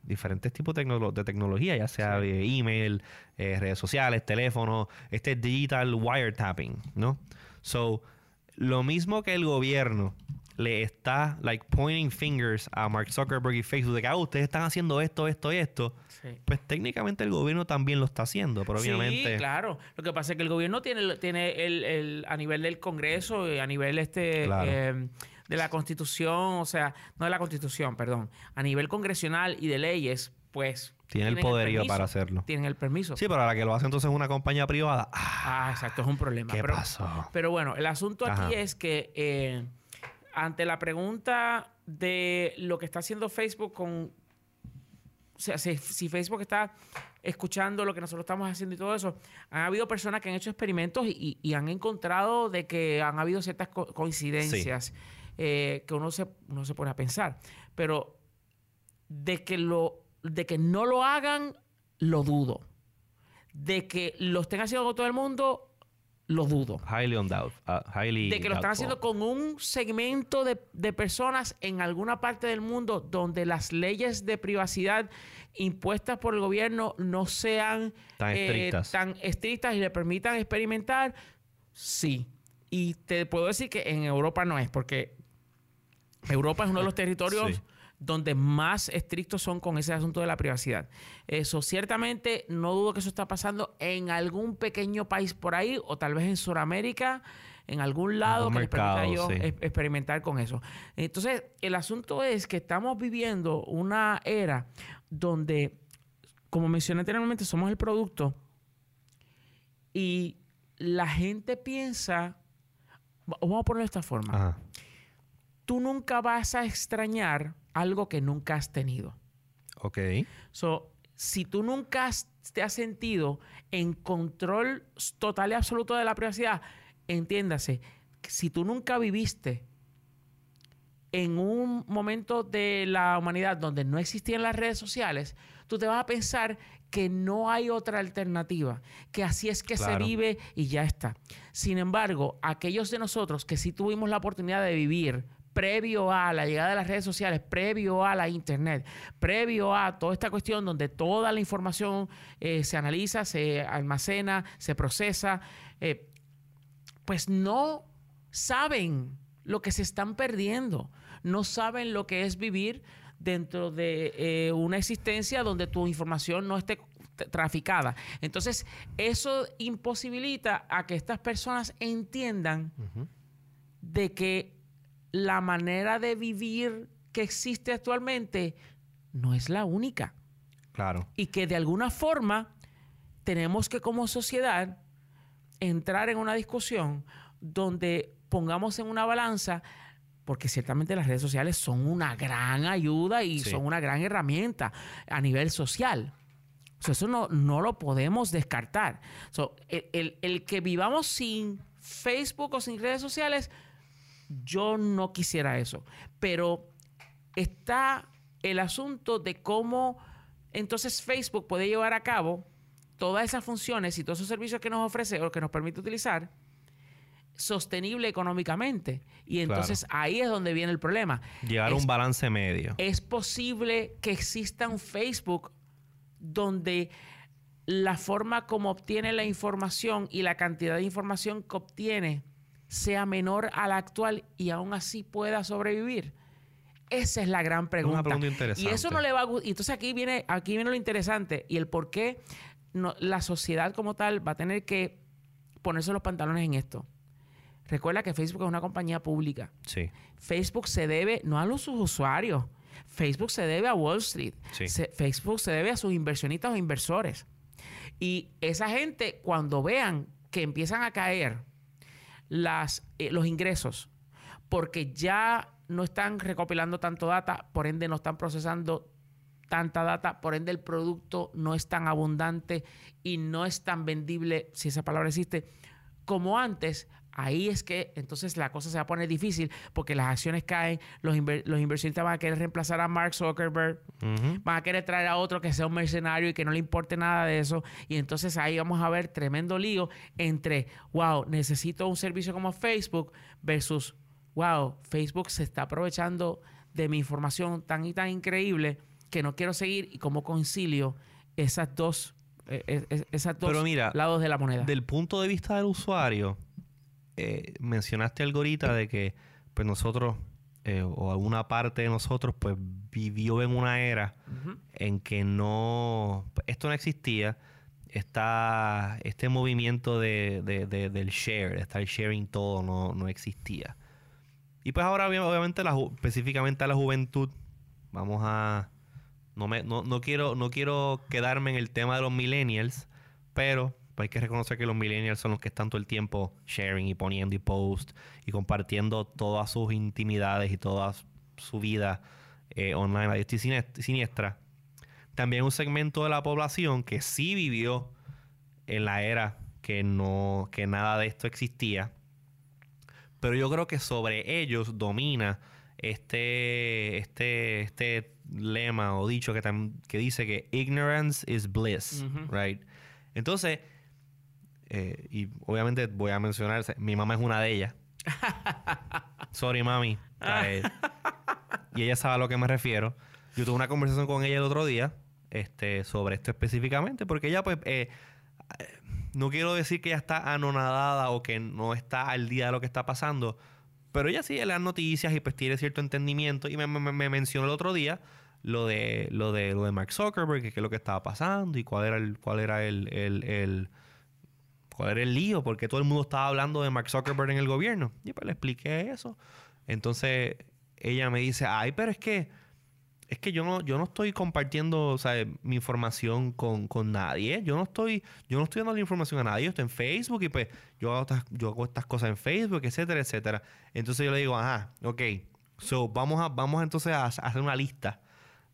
diferentes tipos de, tecnología, ya sea email, redes sociales, teléfono, este digital wiretapping, ¿no? So, lo mismo que el gobierno le está like pointing fingers a Mark Zuckerberg y Facebook de que ah, ustedes están haciendo esto, esto y esto. Pues técnicamente el gobierno también lo está haciendo, pero obviamente. Sí, claro. Lo que pasa es que el gobierno tiene, tiene el, el a nivel del Congreso, a nivel este em, de la Constitución, o sea, no de la Constitución, perdón, a nivel congresional y de leyes, pues tiene el poderío para hacerlo. Tienen el permiso. Sí, pero a la que lo hace entonces una compañía privada. Ah, exacto, es un problema. ¿Qué pasó? Pero bueno, el asunto aquí es que eh, ante la pregunta de lo que está haciendo Facebook con... O sea, si, Facebook está escuchando lo que nosotros estamos haciendo y todo eso, han habido personas que han hecho experimentos y, han encontrado de que han habido ciertas coincidencias eh, que uno se, uno se pone a pensar. Pero de que, lo, de que no lo hagan, lo dudo. De que lo estén haciendo con todo el mundo, lo dudo. Highly on doubt. Uh, highly de que lo están haciendo con un segmento de, personas en alguna parte del mundo donde las leyes de privacidad impuestas por el gobierno no sean tan, eh, estrictas. tan estrictas y le permitan experimentar, sí. Y te puedo decir que en Europa no es, porque Europa es uno de los territorios donde más estrictos son con ese asunto de la privacidad. Eso ciertamente no dudo que eso está pasando en algún pequeño país por ahí o tal vez en Sudamérica, en algún lado que permita yo experimentar con eso. Entonces, el asunto es que estamos viviendo una era donde, como mencioné anteriormente, somos el producto y la gente piensa, vamos a ponerlo de esta forma, tú nunca vas a extrañar algo que nunca has tenido. Ok. So, si tú nunca te has sentido en control total y absoluto de la privacidad, entiéndase, si tú nunca viviste en un momento de la humanidad donde no existían las redes sociales, tú te vas a pensar que no hay otra alternativa, que así es que se vive y ya está. Sin embargo, aquellos de nosotros que sí tuvimos la oportunidad de vivir previo a la llegada de las redes sociales, previo a la internet, previo a toda esta cuestión donde toda la información eh, se analiza, se almacena, se procesa, eh, pues no saben lo que se están perdiendo, no saben lo que es vivir dentro de eh, una existencia donde tu información no esté traficada. Entonces, eso imposibilita a que estas personas entiendan de que la manera de vivir que existe actualmente no es la única. Claro. Y que de alguna forma tenemos que como sociedad entrar en una discusión donde pongamos en una balanza, porque ciertamente las redes sociales son una gran ayuda y son una gran herramienta a nivel social. eso no, no, lo podemos descartar. el, el que vivamos sin Facebook o sin redes sociales yo no quisiera eso. Pero está el asunto de cómo entonces Facebook puede llevar a cabo todas esas funciones y todos esos servicios que nos ofrece o que nos permite utilizar sostenible económicamente. Y entonces ahí es donde viene el problema. Llegar a un balance medio. Es posible que exista un Facebook donde la forma como obtiene la información y la cantidad de información que obtiene sea menor a la actual y aún así pueda sobrevivir? Esa es la gran pregunta. Una pregunta interesante. Y eso no le va a Y entonces aquí viene, aquí viene lo interesante y el por qué la sociedad como tal va a tener que ponerse los pantalones en esto. Recuerda que Facebook es una compañía pública. Sí. Facebook se debe no a los usuarios. Facebook se debe a Wall Street. Facebook se debe a sus inversionistas o inversores. Y esa gente, cuando vean que empiezan a caer las, eh, los ingresos porque ya no están recopilando tanto data, por ende no están procesando tanta data, por ende el producto no es tan abundante y no es tan vendible, si esa palabra existe, como antes, ahí es que entonces la cosa se va a poner difícil porque las acciones caen, los, los inversionistas van a querer reemplazar a Mark Zuckerberg, van a querer traer a otro que sea un mercenario y que no le importe nada de eso. Y entonces ahí vamos a ver tremendo lío entre, wow, necesito un servicio como Facebook versus, wow, Facebook se está aprovechando de mi información tan y tan increíble que no quiero seguir y cómo concilio esas dos, eh, esas dos lados de la moneda. Del punto de vista del usuario, eh, mencionaste algo ahorita de que pues nosotros eh, o alguna parte de nosotros pues vivió en una era en que no esto no existía. Está este movimiento de, del share de estar sharing todo no, existía. Y pues ahora obviamente la, específicamente a la juventud vamos a no me no, no quiero no quiero quedarme en el tema de los millennials pero pues hay que reconocer que los millennials son los que están todo el tiempo sharing y poniendo y post y compartiendo todas sus intimidades y toda su vida eh, online a y siniestra. También un segmento de la población que sí vivió en la era que no que nada de esto existía. Pero yo creo que sobre ellos domina este, este, este lema o dicho que, que dice que ignorance is bliss, right? Entonces, eh, y obviamente voy a mencionar, mi mamá es una de ellas. Sorry, mami. Eh, y ella sabe a lo que me refiero. Yo tuve una conversación con ella el otro día este, sobre esto específicamente, porque ella, pues, eh, no quiero decir que ella está anonadada o que no está al día de lo que está pasando, Pero ella sí las noticias y pues tiene cierto entendimiento. Y me, mencionó el otro día lo de, lo de, lo de Mark Zuckerberg, que qué es lo que estaba pasando y cuál era el, cuál era el, el, cuál era el lío, porque todo el mundo estaba hablando de Mark Zuckerberg en el gobierno. Y pues le expliqué eso. Entonces ella me dice, ay, pero es que es que yo no, yo no estoy compartiendo mi información con, nadie. Yo no estoy, yo no estoy dando la información a nadie. Yo estoy en Facebook y pues yo hago estas, yo hago estas cosas en Facebook, etcétera, etcétera. Entonces yo le digo, ajá, ok. So, vamos a, vamos entonces a, hacer una lista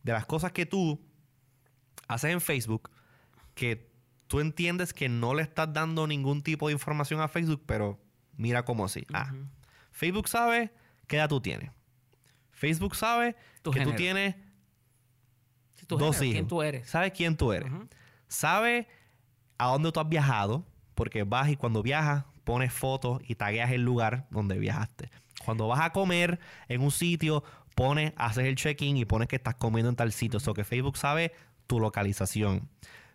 de las cosas que tú haces en Facebook que tú entiendes que no le estás dando ningún tipo de información a Facebook, pero mira cómo así. Ah, Facebook sabe qué edad tú tienes. Facebook sabe que tú tienes dos hijos. ¿Quién tú eres? Sabe quién tú eres. Sabe a dónde tú has viajado, porque vas y cuando viajas pones fotos y tagueas el lugar donde viajaste. Cuando vas a comer en un sitio, pones, haces el check-in y pones que estás comiendo en tal sitio. O sea que Facebook sabe tu localización.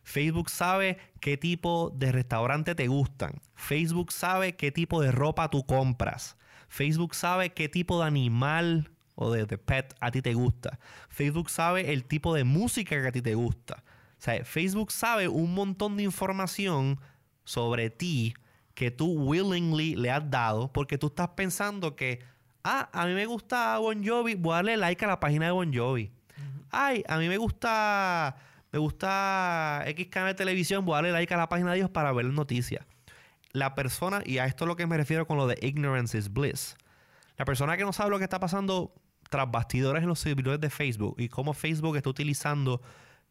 Facebook sabe qué tipo de restaurante te gustan. Facebook sabe qué tipo de ropa tú compras. Facebook sabe qué tipo de animal o de, pet a ti te gusta. Facebook sabe el tipo de música que a ti te gusta. O sea, Facebook sabe un montón de información sobre ti que tú willingly le has dado porque tú estás pensando que, ah, a mí me gusta Bon Jovi, voy a darle like a la página de Bon Jovi. Ay, a mí me gusta, me gusta X canal de televisión, voy a darle like a la página de ellos para ver noticias. La persona, y a esto es lo que me refiero con lo de ignorance is bliss. La persona que no sabe lo que está pasando tras bastidores en los servidores de Facebook y cómo Facebook está utilizando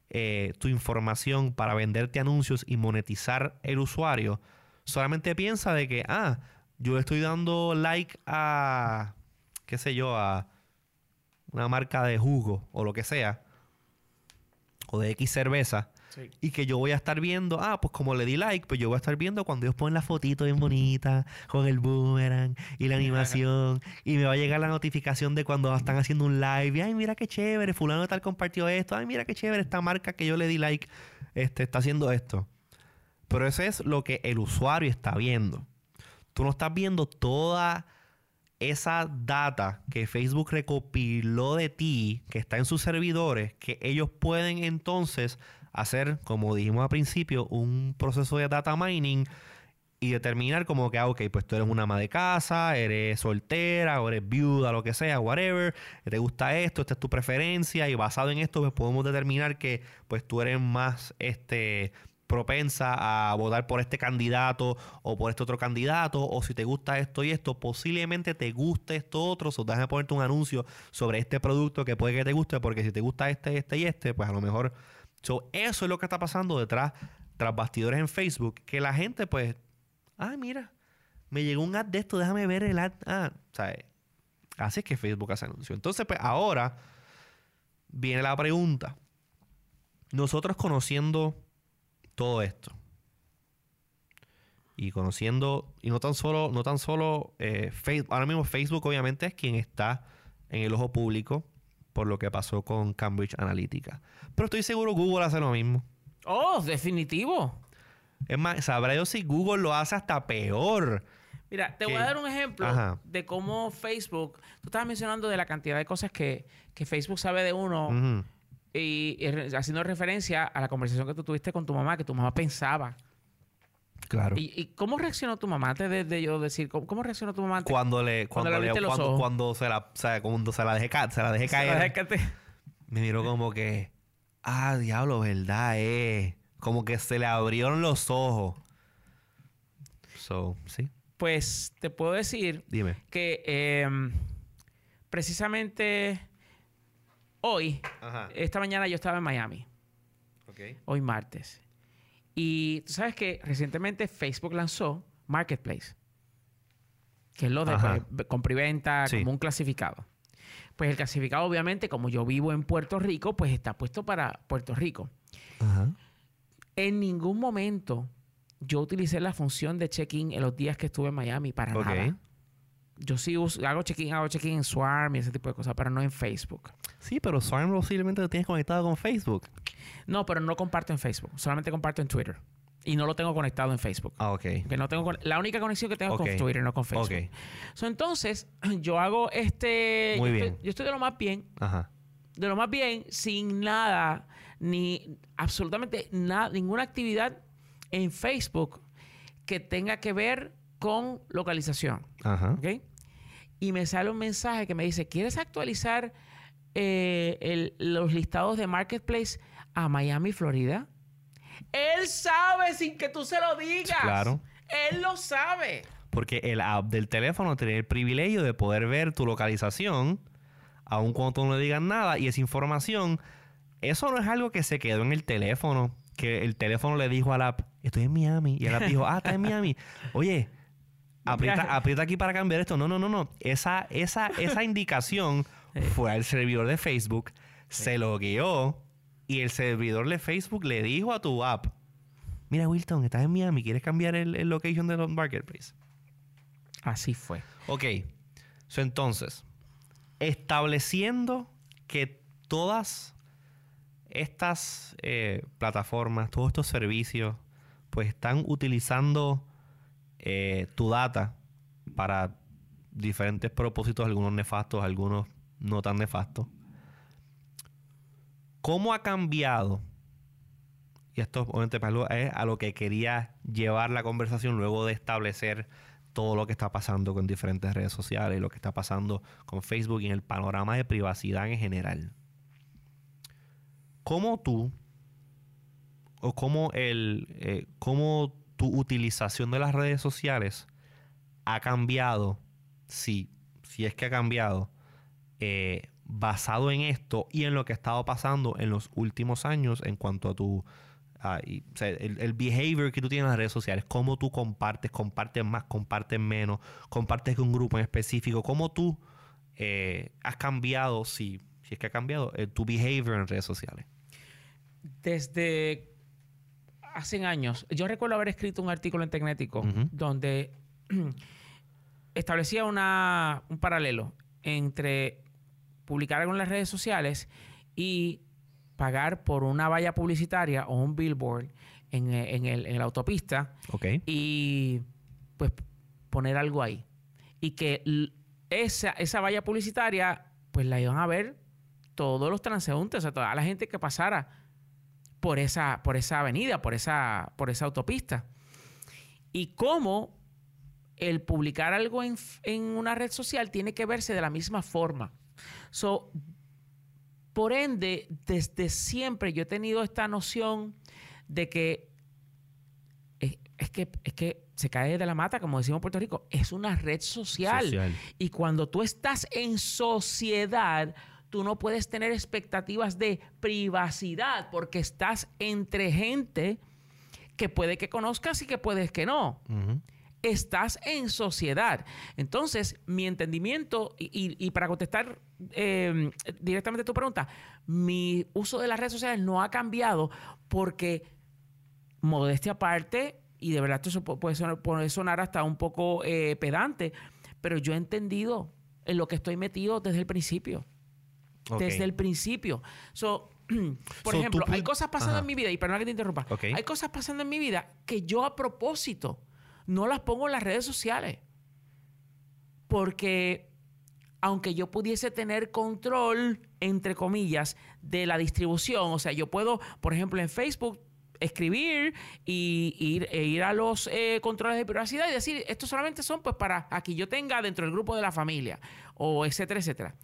eh, tu información para venderte anuncios y monetizar el usuario, solamente piensa de que, ah, yo estoy dando like a, qué sé yo, a una marca de jugo o lo que sea, o de X cerveza, y que yo voy a estar viendo, ah, pues como le di like, pues yo voy a estar viendo cuando ellos ponen la fotito bien bonita, con el boomerang y la animación. y me va a llegar la notificación de cuando están haciendo un live. Y, ay, mira qué chévere, fulano tal compartió esto. Ay, mira qué chévere, esta marca que yo le di like este, está haciendo esto. Pero eso es lo que el usuario está viendo. Tú no estás viendo toda esa data que Facebook recopiló de ti, que está en sus servidores, que ellos pueden entonces hacer, como dijimos al principio, un proceso de data mining y determinar como que, ah, ok, pues tú eres una ama de casa, eres soltera, o eres viuda, lo que sea, whatever, te gusta esto, esta es tu preferencia, y basado en esto, pues podemos determinar que pues tú eres más este propensa a votar por este candidato o por este otro candidato, o si te gusta esto y esto, posiblemente te guste esto otro, o déjame ponerte un anuncio sobre este producto que puede que te guste, porque si te gusta este, este y este, pues a lo mejor So, eso es lo que está pasando detrás, tras bastidores en Facebook, que la gente, pues, ah, mira, me llegó un ad de esto, déjame ver el ad. Ah, ¿sabes? Así es que Facebook hace anuncio. Entonces, pues ahora viene la pregunta. Nosotros conociendo todo esto y conociendo y no tan solo no tan solo eh, Facebook ahora mismo Facebook obviamente es quien está en el ojo público por lo que pasó con Cambridge Analytica. Pero estoy seguro Google hace lo mismo. Oh, definitivo. Es más, sabrá yo si Google lo hace hasta peor. Mira, te voy a dar un ejemplo de cómo Facebook. Tú estabas mencionando de la cantidad de cosas que, Facebook sabe de uno. Y, haciendo referencia a la conversación que tú tuviste con tu mamá, que tu mamá pensaba Claro. ¿Y, cómo reaccionó tu mamá antes de, yo decir, cómo, reaccionó tu mamá cuando le cuando, le, cuando, cuando, se la, o sea, cuando se la dejé, se la dejé caer? me miró como que, ah, diablo, verdad, eh. Como que se le abrieron los ojos. So, sí. Pues te puedo decir Dime. que em, precisamente hoy, esta mañana yo estaba en Miami. Okay. Hoy martes. Y tú sabes que recientemente Facebook lanzó Marketplace, que es lo de pues, compra y venta como un clasificado. Pues el clasificado, obviamente, como yo vivo en Puerto Rico, pues está puesto para Puerto Rico. En ningún momento yo utilicé la función de check-in en los días que estuve en Miami para nada. Yo sí hago check-in, hago check-in en Swarm y ese tipo de cosas, pero no en Facebook. Sí, pero Swarm posiblemente lo tienes conectado con Facebook. No, pero no comparto en Facebook. Solamente comparto en Twitter. Y no lo tengo conectado en Facebook. Ah, ok. Que no tengo la única conexión que tengo es con Twitter, no con Facebook. Ok. entonces, yo hago este. Muy yo bien. Estoy, yo estoy de lo más bien. Ajá. De lo más bien, sin nada, ni absolutamente nada, ninguna actividad en Facebook que tenga que ver con localización. Ajá. ¿Ok? Y me sale un mensaje que me dice: ¿Quieres actualizar eh, los listados de Marketplace a Miami, Florida? Él sabe sin que tú se lo digas. Claro. Él lo sabe. Porque el app del teléfono tiene el privilegio de poder ver tu localización, aun cuando tú no le digas nada, y esa información, eso no es algo que se quedó en el teléfono, que el teléfono le dijo al app, estoy en Miami, y el app dijo, ah, está en Miami. Oye, aprieta, aprieta aquí para cambiar esto. No, no, no, no. Esa, esa, esa indicación fue al servidor de Facebook, se logueó y el servidor de Facebook le dijo a tu app, mira Wilton, estás en Miami, ¿quieres cambiar el, location de los marketplace? Así fue. Ok. entonces, estableciendo que todas estas eh, plataformas, todos estos servicios, pues están utilizando eh, tu data para diferentes propósitos, algunos nefastos, algunos no tan nefastos. ¿Cómo ha cambiado? Y esto obviamente es a lo que quería llevar la conversación luego de establecer todo lo que está pasando con diferentes redes sociales, lo que está pasando con Facebook y en el panorama de privacidad en general. ¿Cómo tú o cómo, el, eh, cómo tu utilización de las redes sociales ha cambiado, si, si es que ha cambiado, eh, basado en esto y en lo que ha estado pasando en los últimos años en cuanto a tu el, behavior que tú tienes en las redes sociales, cómo tú compartes, compartes más, compartes menos, compartes con un grupo en específico, cómo tú eh, has cambiado, si, si es que ha cambiado, eh, tu behavior en redes sociales. Desde hace años, yo recuerdo haber escrito un artículo en Tecnético donde establecía una, un paralelo entre publicar algo en las redes sociales y pagar por una valla publicitaria o un billboard en, eh, en, el, en la autopista y pues poner algo ahí. Y que esa, esa valla publicitaria pues la iban a ver todos los transeúntes, o sea, toda la gente que pasara por esa, por esa avenida, por esa, por esa autopista. Y cómo el publicar algo en, en una red social tiene que verse de la misma forma. So, por ende, desde siempre yo he tenido esta noción de que es, que es que se cae de la mata, como decimos en Puerto Rico, es una red social. social. Y cuando tú estás en sociedad, tú no puedes tener expectativas de privacidad porque estás entre gente que puede que conozcas y que puedes que no estás en sociedad. Entonces, mi entendimiento, y, para contestar em, directamente tu pregunta, mi uso de las redes sociales no ha cambiado porque, modestia aparte, y de verdad esto puede sonar, puede sonar hasta un poco eh, pedante, pero yo he entendido en lo que estoy metido desde el principio. Desde el principio. por ejemplo, hay cosas pasando en mi vida, y perdona que te interrumpa, hay cosas pasando en mi vida que yo a propósito no las pongo en las redes sociales. Porque aunque yo pudiese tener control, entre comillas, de la distribución, o sea, yo puedo, por ejemplo, en Facebook escribir y ir, e ir a los eh, controles de privacidad y decir, estos solamente son pues para aquí yo tenga dentro del grupo de la familia, o etcétera, etcétera.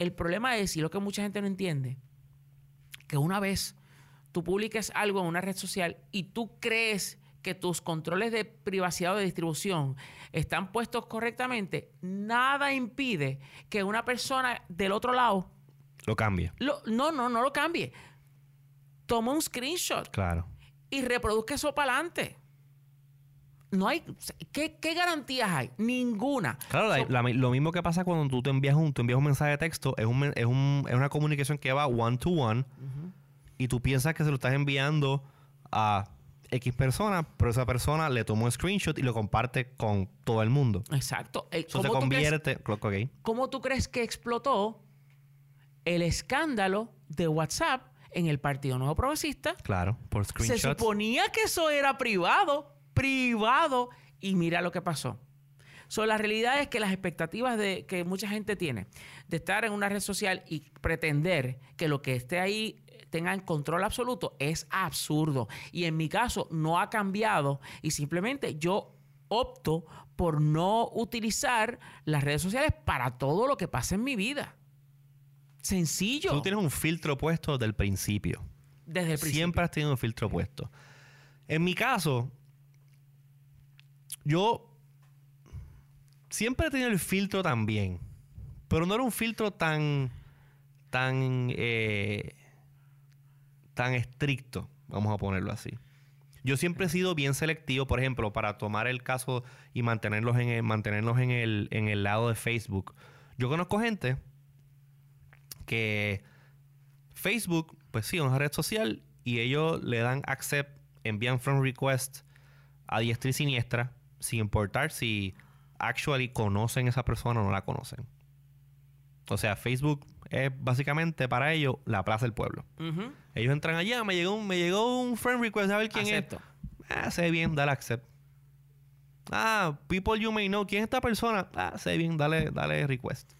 El problema es, y lo que mucha gente no entiende, que una vez tú publiques algo en una red social y tú crees que tus controles de privacidad o de distribución están puestos correctamente, nada impide que una persona del otro lado lo cambie. no, no, no lo cambie. Toma un screenshot. Claro. Y reproduzca eso para adelante. No hay. ¿qué, garantías hay? Ninguna. Claro, lo mismo que pasa cuando tú te envías un, envías un mensaje de texto, es, un, es, un, es una comunicación que va one to one y tú piensas que se lo estás enviando a X persona, pero esa persona le tomó un screenshot y lo comparte con todo el mundo. Exacto. Eh, Eso se convierte. ¿Cómo tú crees que explotó el escándalo de WhatsApp en el Partido Nuevo Progresista. Claro, por screenshots. Se suponía que eso era privado, privado, y mira lo que pasó. So, la realidad es que las expectativas de, que mucha gente tiene de estar en una red social y pretender que lo que esté ahí tenga control absoluto es absurdo. Y en mi caso no ha cambiado y simplemente yo opto por no utilizar las redes sociales para todo lo que pasa en mi vida. Sencillo. Tú tienes un filtro puesto desde el principio. Desde el principio. Siempre has tenido un filtro puesto. En mi caso, yo siempre tenido el filtro también. Pero no era un filtro tan. tan. Eh, tan estricto. Vamos a ponerlo así. Yo siempre he sido bien selectivo, por ejemplo, para tomar el caso y mantenerlos en el, mantenernos en el, en el lado de Facebook. Yo conozco gente que Facebook, pues sí, es una red social y ellos le dan accept, envían friend request a diestra y siniestra, sin importar si actually conocen a esa persona o no la conocen. O sea, Facebook es básicamente para ellos la plaza del pueblo. Ellos entran allá, me llegó un, me llegó un friend request a ver quién es. Ah, sé bien, dale accept. Ah, people you may know. ¿Quién es esta persona? Ah, sé bien, dale, dale request.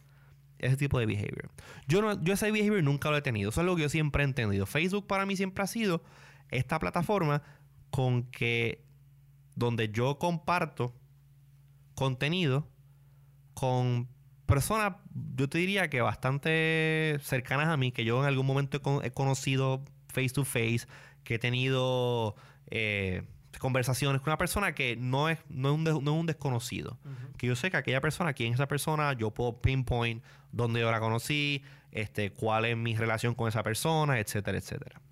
Ese tipo de behavior. Yo, no, yo ese behavior nunca lo he tenido. Eso es lo que yo siempre he entendido. Facebook para mí siempre ha sido esta plataforma con que donde yo comparto contenido con personas, yo te diría que bastante cercanas a mí, que yo en algún momento he, conocido face to face, que he tenido eh, conversaciones con una persona que no es, no es, un, desconocido. Que yo sé que aquella persona, quién es esa persona, yo puedo pinpoint dónde yo la conocí, este, cuál es mi relación con esa persona, etcétera, etcétera.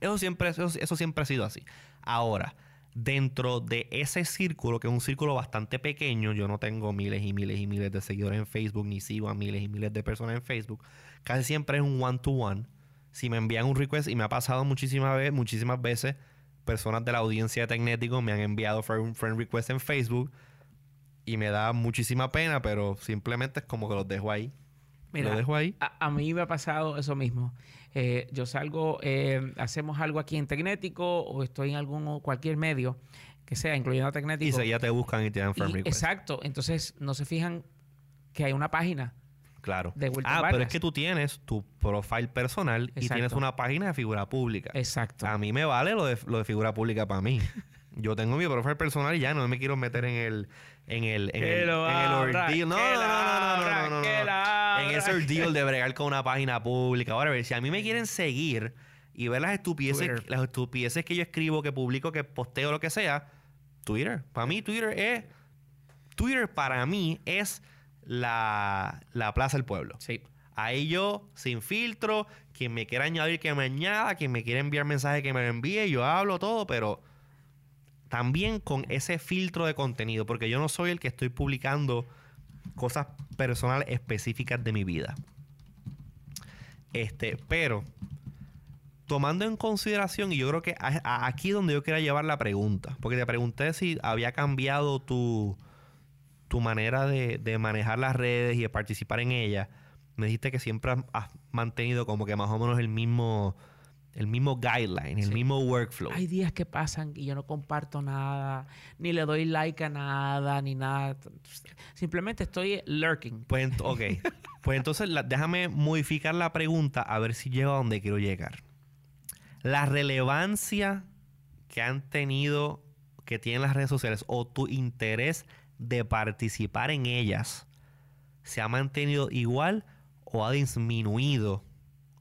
Eso siempre, eso siempre ha sido así. Ahora, dentro de ese círculo, que es un círculo bastante pequeño, yo no tengo miles y miles y miles de seguidores en Facebook, ni sigo a miles y miles de personas en Facebook, casi siempre es un one-to-one. Si me envían un request, y me ha pasado muchísimas veces, muchísimas veces, personas de la audiencia de Tecnético me han enviado friend, friend request en Facebook y me da muchísima pena, pero simplemente es como que los dejo ahí. Mira, lo dejo ahí. A, a mí me ha pasado eso mismo. Eh, yo salgo, eh, hacemos algo aquí en Tecnético o estoy en algún cualquier medio que sea, incluyendo Tecnético. Y ya te buscan y te dan friend. Exacto. Entonces no se fijan que hay una página. Claro. De ah, pero es que tú tienes tu profile personal y tienes una página de figura pública. Exacto. A mí me vale lo de, lo de figura pública para mí. Yo tengo mi profile personal y ya no me quiero meter en el en el en el, ordeal. No, no, no, no, no, no, En ese ordeal de bregar con una página pública. Ahora, a ver, si a mí me quieren seguir y ver las estupideces, las estupideces que yo escribo, que publico, que posteo, lo que sea, Twitter. Para mí, Twitter es. Twitter para mí es la, la plaza del pueblo. Sí. Ahí yo, sin filtro, quien me quiera añadir que me añada, quien me quiera enviar mensaje que me lo envíe, yo hablo todo, pero también con ese filtro de contenido, porque yo no soy el que estoy publicando cosas personales específicas de mi vida. Este, pero tomando en consideración, y yo creo que aquí es donde yo quería llevar la pregunta, porque te pregunté si había cambiado tu, tu manera de manejar las redes y de participar en ellas. Me dijiste que siempre has mantenido como que más o menos el mismo el mismo guideline, el mismo workflow. Hay días que pasan y yo no comparto nada, ni le doy like a nada, ni nada. Simplemente estoy lurking. Pues, ok. pues entonces déjame modificar la pregunta a ver si llego a donde quiero llegar. La relevancia que han tenido, que tienen las redes sociales o tu interés de participar en ellas, ¿se ha mantenido igual o ha disminuido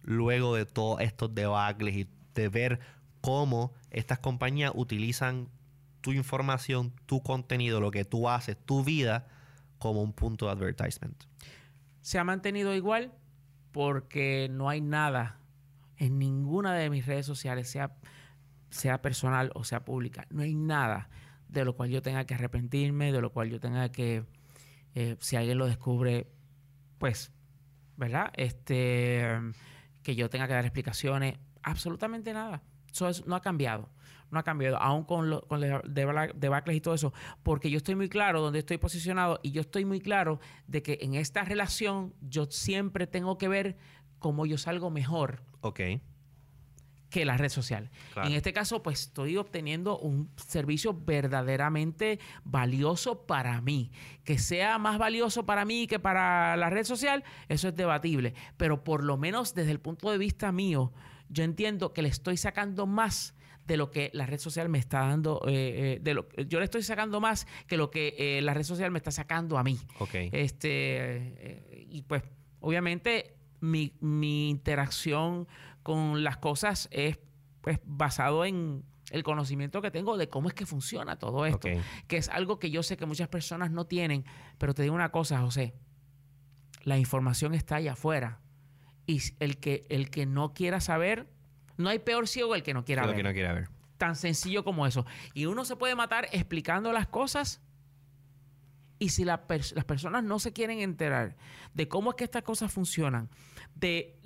luego de todos estos debacles y de ver cómo estas compañías utilizan tu información, tu contenido, lo que tú haces, tu vida, como un punto de advertisement. Se ha mantenido igual porque no hay nada en ninguna de mis redes sociales, sea, sea personal o sea pública, no hay nada de lo cual yo tenga que arrepentirme, de lo cual yo tenga que, eh, si alguien lo descubre, pues, ¿verdad? Este que yo tenga que dar explicaciones, absolutamente nada. Eso no ha cambiado. No ha cambiado, aún con, lo, con debacles y todo eso, porque yo estoy muy claro donde estoy posicionado y yo estoy muy claro de que en esta relación yo siempre tengo que ver cómo yo salgo mejor. Ok. Que la red social. En este caso, pues estoy obteniendo un servicio verdaderamente valioso para mí. Que sea más valioso para mí que para la red social, eso es debatible. Pero por lo menos desde el punto de vista mío, yo entiendo que le estoy sacando más de lo que la red social me está dando, eh, eh, de lo, yo le estoy sacando más que lo que eh, la red social me está sacando a mí. Este, y pues, obviamente, mi, mi interacción con las cosas es pues basado en el conocimiento que tengo de cómo es que funciona todo esto, que es algo que yo sé que muchas personas no tienen, pero te digo una cosa, José, la información está allá afuera y el que el que no quiera saber, no hay peor ciego el que no quiera ver. Que no quiera ver. Tan sencillo como eso. Y uno se puede matar explicando las cosas y si las personas no se quieren enterar de cómo es que estas cosas funcionan, de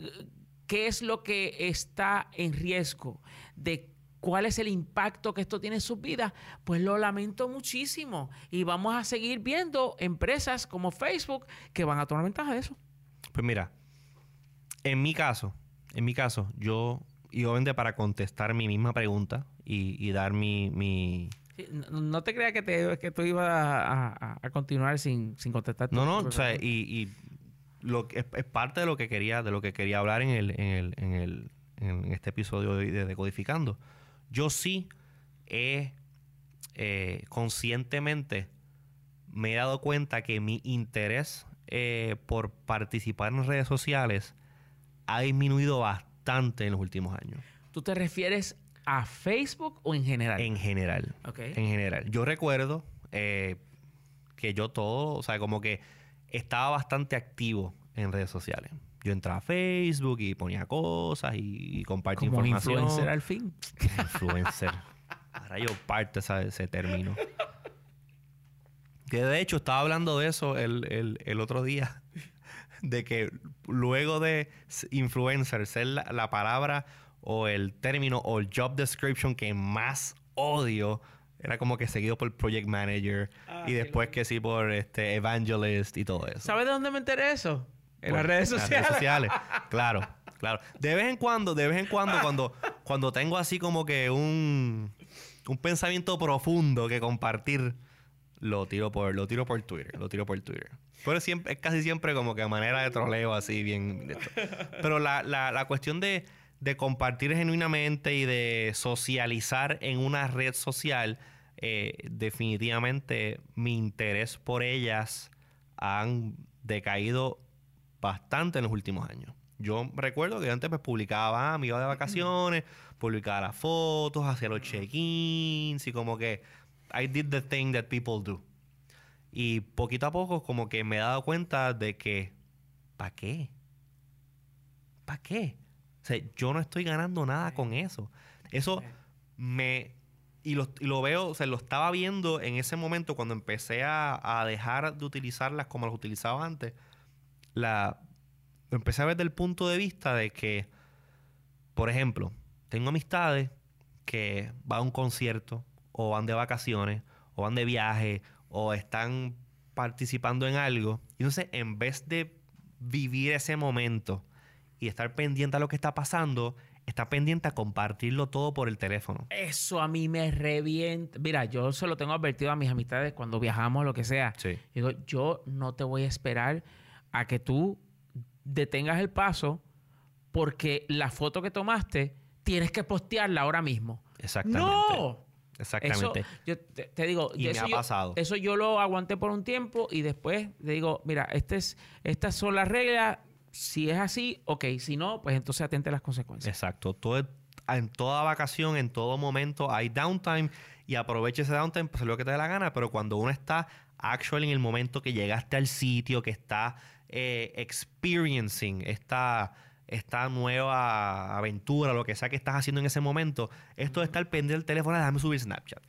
qué es lo que está en riesgo, de cuál es el impacto que esto tiene en sus vidas, pues lo lamento muchísimo. Y vamos a seguir viendo empresas como Facebook que van a tomar ventaja de eso. Pues mira, en mi caso, en mi caso, yo, y obviamente para contestar mi misma pregunta y, dar mi... no, te creas que, te, que tú ibas a, continuar sin, sin contestar. No, no, o sea, y lo es, es, parte de lo que quería, de lo que quería hablar en el, en el, en el, en este episodio de Decodificando. Yo sí he eh, conscientemente me he dado cuenta que mi interés eh, por participar en redes sociales ha disminuido bastante en los últimos años. ¿Tú te refieres a Facebook o en general? En general. En general. Yo recuerdo eh, que yo todo, o sea, como que estaba bastante activo en redes sociales. Yo entraba a Facebook y ponía cosas y, compartía Como información. influencer al fin. influencer. Ahora yo parte ese, ese término. Que de hecho estaba hablando de eso el, el, otro día. De que luego de influencer ser la, palabra o el término o el job description que más odio era como que seguido por Project Manager y después que sí por este Evangelist y todo eso. ¿Sabes de dónde me enteré eso? En las redes sociales. En las redes sociales. claro, claro. De vez en cuando, de vez en cuando, cuando, cuando tengo así como que un, un pensamiento profundo que compartir, lo tiro por, lo tiro por Twitter, lo tiro por Twitter. Pero siempre, es casi siempre como que a manera de troleo así bien. Pero la, la, la cuestión de, de compartir genuinamente y de socializar en una red social eh, definitivamente mi interés por ellas han decaído bastante en los últimos años. Yo recuerdo que antes pues publicaba, ah, me iba de vacaciones, publicaba las fotos, hacía los check-ins y como que I did the thing that people do. Y poquito a poco como que me he dado cuenta de que, ¿para qué? ¿Para qué? O sea, yo no estoy ganando nada con eso. Eso me y lo, veo, o sea, lo estaba viendo en ese momento cuando empecé a, dejar de utilizarlas como las utilizaba antes. La, lo empecé a ver desde el punto de vista de que, por ejemplo, tengo amistades que van a un concierto o van de vacaciones o van de viaje o están participando en algo. Y entonces, en vez de vivir ese momento y estar pendiente a lo que está pasando, está pendiente a compartirlo todo por el teléfono. Eso a mí me revienta. Mira, yo se lo tengo advertido a mis amistades cuando viajamos, lo que sea. Sí. Digo, yo no te voy a esperar a que tú detengas el paso porque la foto que tomaste tienes que postearla ahora mismo. Exactamente. ¡No! Exactamente. Eso, yo te, digo, y eso, me ha pasado. eso yo lo aguanté por un tiempo y después le digo, mira, este es, estas son las reglas, si es así, ok. Si no, pues entonces atente a las consecuencias. Exacto. Todo, en toda vacación, en todo momento hay downtime y aproveche ese downtime, pues lo que te dé la gana. Pero cuando uno está actual en el momento que llegaste al sitio, que está eh, experiencing esta, esta nueva aventura, lo que sea que estás haciendo en ese momento, esto de estar pendiente del teléfono, déjame subir Snapchat.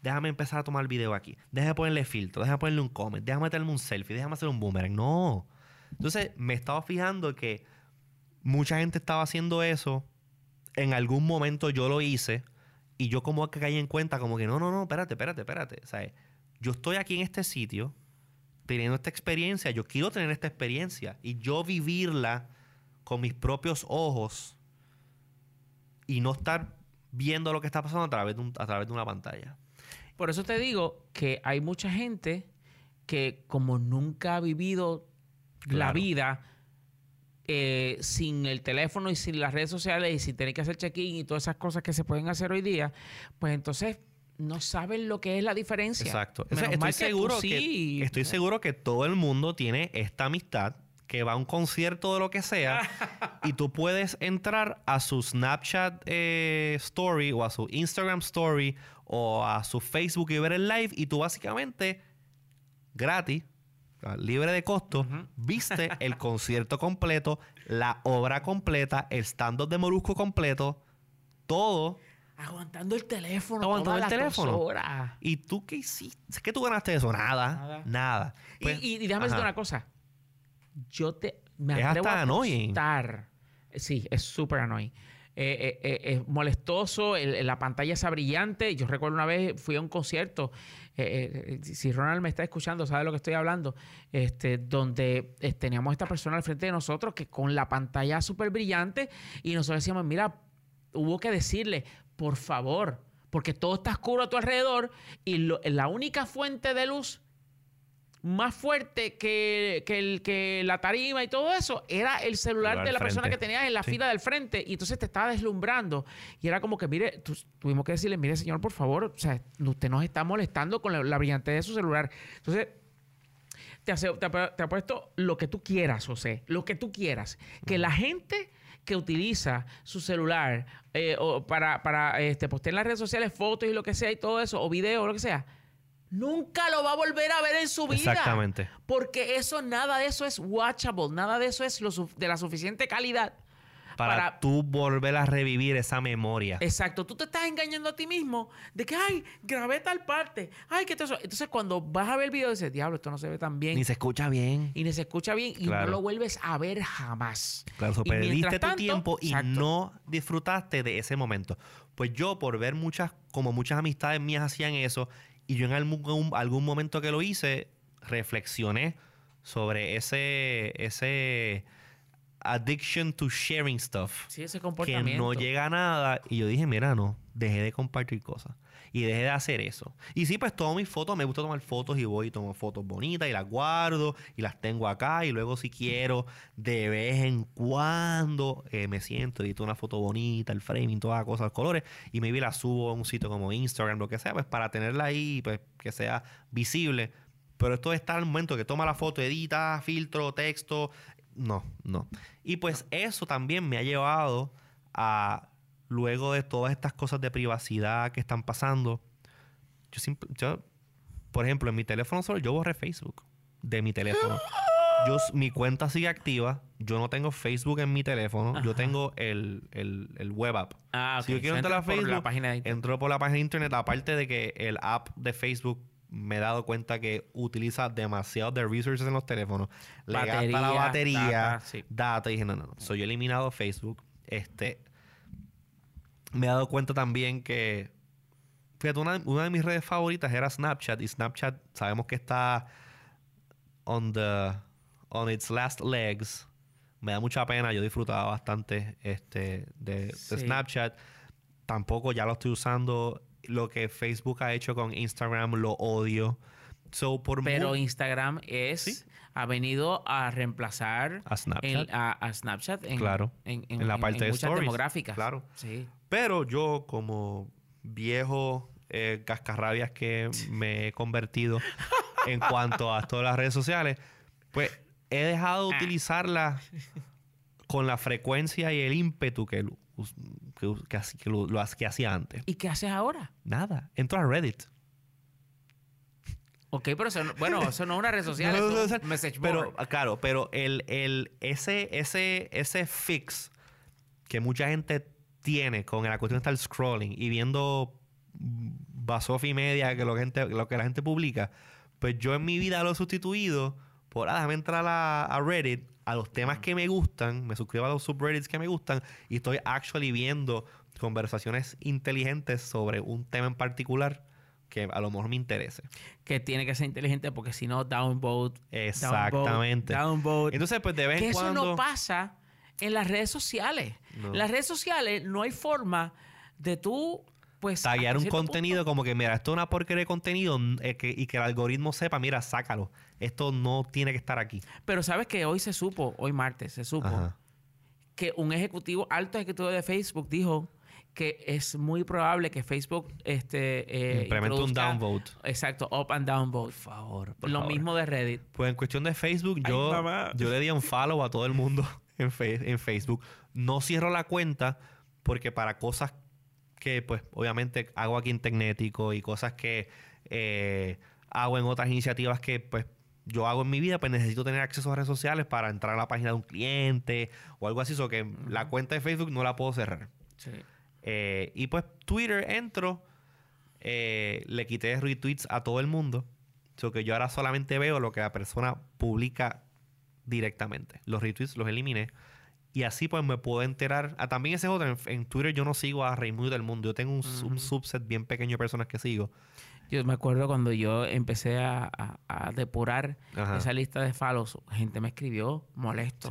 Déjame empezar a tomar el video aquí. Déjame ponerle filtro, déjame ponerle un comment, déjame meterme un selfie, déjame hacer un boomerang. No. Entonces me estaba fijando que mucha gente estaba haciendo eso. En algún momento yo lo hice. Y yo como que caí en cuenta como que no, no, no, espérate, espérate, espérate. O sea, yo estoy aquí en este sitio teniendo esta experiencia. Yo quiero tener esta experiencia. Y yo vivirla con mis propios ojos. y no estar viendo lo que está pasando a través de, a través de una pantalla. Por eso te digo que hay mucha gente que como nunca ha vivido la vida eh, sin el teléfono y sin las redes sociales y sin tener que hacer check-in y todas esas cosas que se pueden hacer hoy día, pues entonces no saben lo que es la diferencia. Exacto. estoy seguro que, estoy seguro que todo el mundo tiene esta amistad que va a un concierto de lo que sea y tú puedes entrar a su Snapchat eh, Story o a su Instagram Story o a su Facebook y ver el live y tú básicamente gratis, libre de costo, viste el concierto completo, la obra completa, el stand-up de Morusco completo, todo. Aguantando el teléfono. Aguantando el teléfono. ¿Y tú qué hiciste? ¿Qué tú ganaste de eso? Nada. Nada. y, pues, déjame decirte una cosa yo te me es hasta annoying. Sí, es súper annoying. Eh, eh, eh, es molestoso, la pantalla está brillante. Yo recuerdo una vez fui a un concierto, si Ronald me está escuchando, sabe lo que estoy hablando, este, donde teníamos esta persona al frente de nosotros que con la pantalla súper brillante y nosotros decíamos, mira, hubo que decirle, por favor, porque todo está oscuro a tu alrededor y la única fuente de luz más fuerte que, el, que la tarima y todo eso era el celular de la persona que tenías en la fila del frente y entonces te estaba deslumbrando. Y era como que mire tuvimos que decirle mire señor por favor o sea usted nos está molestando con la, brillantez de su celular. Entonces te, hace, te, puesto lo que tú quieras José lo que tú quieras. Que la gente que utiliza su celular eh, o para, para este, postear en las redes sociales fotos y lo que sea y todo eso o videos o lo que sea nunca lo va a volver a ver en su vida. Exactamente. Porque eso, nada de eso es watchable, nada de eso es de la suficiente calidad. Para, tú volver a revivir esa memoria. Exacto. Tú te estás engañando a ti mismo de que, ay, grabé tal parte. Ay, que eso. Entonces, cuando vas a ver el video, dices, diablo, esto no se ve tan bien. Ni se escucha bien. Y ni se escucha bien y no lo vuelves a ver jamás. Claro, perdiste tu tiempo y no disfrutaste de ese momento. Pues yo, por ver muchas, como muchas amistades mías hacían eso, y yo en algún, algún momento que lo hice, reflexioné sobre ese, ese addiction to sharing stuff. Sí, ese comportamiento. Que no llega a nada. Y yo dije, mira, no, dejé de compartir cosas y dejé de hacer eso. Y sí, pues tomo mis fotos, me gusta tomar fotos y voy y tomo fotos bonitas y las guardo y las tengo acá y luego si quiero de vez en cuando eh, me siento, edito una foto bonita, el framing, todas las cosas, los colores y maybe la subo a un sitio como Instagram, lo que sea, pues para tenerla ahí, pues que sea visible. Pero esto está al momento que toma la foto, edita, filtro, texto. No, no. Y pues eso también me ha llevado a luego de todas estas cosas de privacidad que están pasando, yo, siempre, yo por ejemplo, en mi teléfono solo yo borré Facebook de mi teléfono. Yo, mi cuenta sigue activa. Yo no tengo Facebook en mi teléfono. Yo tengo el, web app. Ah, Si yo quiero entrar a Facebook, entro por la página de internet. Aparte de que el app de Facebook me he dado cuenta que utiliza demasiado de resources en los teléfonos. Le gasta la batería, data, Y dije, no, no, no. Soy eliminado Facebook. Este, me he dado cuenta también que. Fíjate, una, de mis redes favoritas era Snapchat. Y Snapchat sabemos que está on the on its last legs. Me da mucha pena. Yo disfrutaba bastante este, de, Snapchat. Tampoco ya lo estoy usando. Lo que Facebook ha hecho con Instagram lo odio. So, por Pero Instagram es ha venido a reemplazar a Snapchat, a, Snapchat en, claro, en, la parte de muchas demográficas. Claro. Sí. Pero yo, como viejo eh, cascarrabias que me he convertido en cuanto a todas las redes sociales, pues he dejado de ah. utilizarlas con la frecuencia y el ímpetu que, que, que, lo, que hacía antes. ¿Y qué haces ahora? Nada. Entro a Reddit. Ok, pero eso no, bueno, eso no es una red social, es un message board. Pero, ah, claro, pero el, el, ese, ese, ese fix que mucha gente tiene con la cuestión de estar scrolling y viendo basofi media que lo que, gente, lo que la gente publica, pues yo en mi vida lo he sustituido por, ah, déjame entrar a, Reddit, a los temas que me gustan, me suscribo a los subreddits que me gustan y estoy actually viendo conversaciones inteligentes sobre un tema en particular que a lo mejor me interese. Que tiene que ser inteligente porque si no, downvote. Exactamente. Downvote. Entonces, pues de vez en cuando. Eso no pasa En las redes sociales. En las redes sociales no hay forma de tú pues tallar un contenido como que mira esto es una porquería de contenido eh, y que el algoritmo sepa mira sácalo. Esto no tiene que estar aquí pero sabes que hoy se supo hoy martes se supo que un ejecutivo alto ejecutivo de Facebook dijo que es muy probable que Facebook este eh, implemente un downvote. Exacto up and down vote por favor lo mismo de Reddit. Pues en cuestión de Facebook yo yo le di un follow a todo el mundo en, en Facebook. No cierro la cuenta porque para cosas que pues obviamente hago aquí en Tecnético y cosas que eh, hago en otras iniciativas que pues yo hago en mi vida, pues necesito tener acceso a redes sociales para entrar a la página de un cliente o algo así, o que la cuenta de Facebook no la puedo cerrar. Eh, y pues Twitter entro, eh, le quité retweets a todo el mundo, o que yo ahora solamente veo lo que la persona publica directamente. Los retweets los eliminé. Y así pues me puedo enterar. Ah, también ese es otro. En, Twitter yo no sigo a Raimundo del Mundo. Yo tengo un, subset bien pequeño de personas que sigo. Yo me acuerdo cuando yo empecé a, depurar esa lista de follows. Gente me escribió molesto.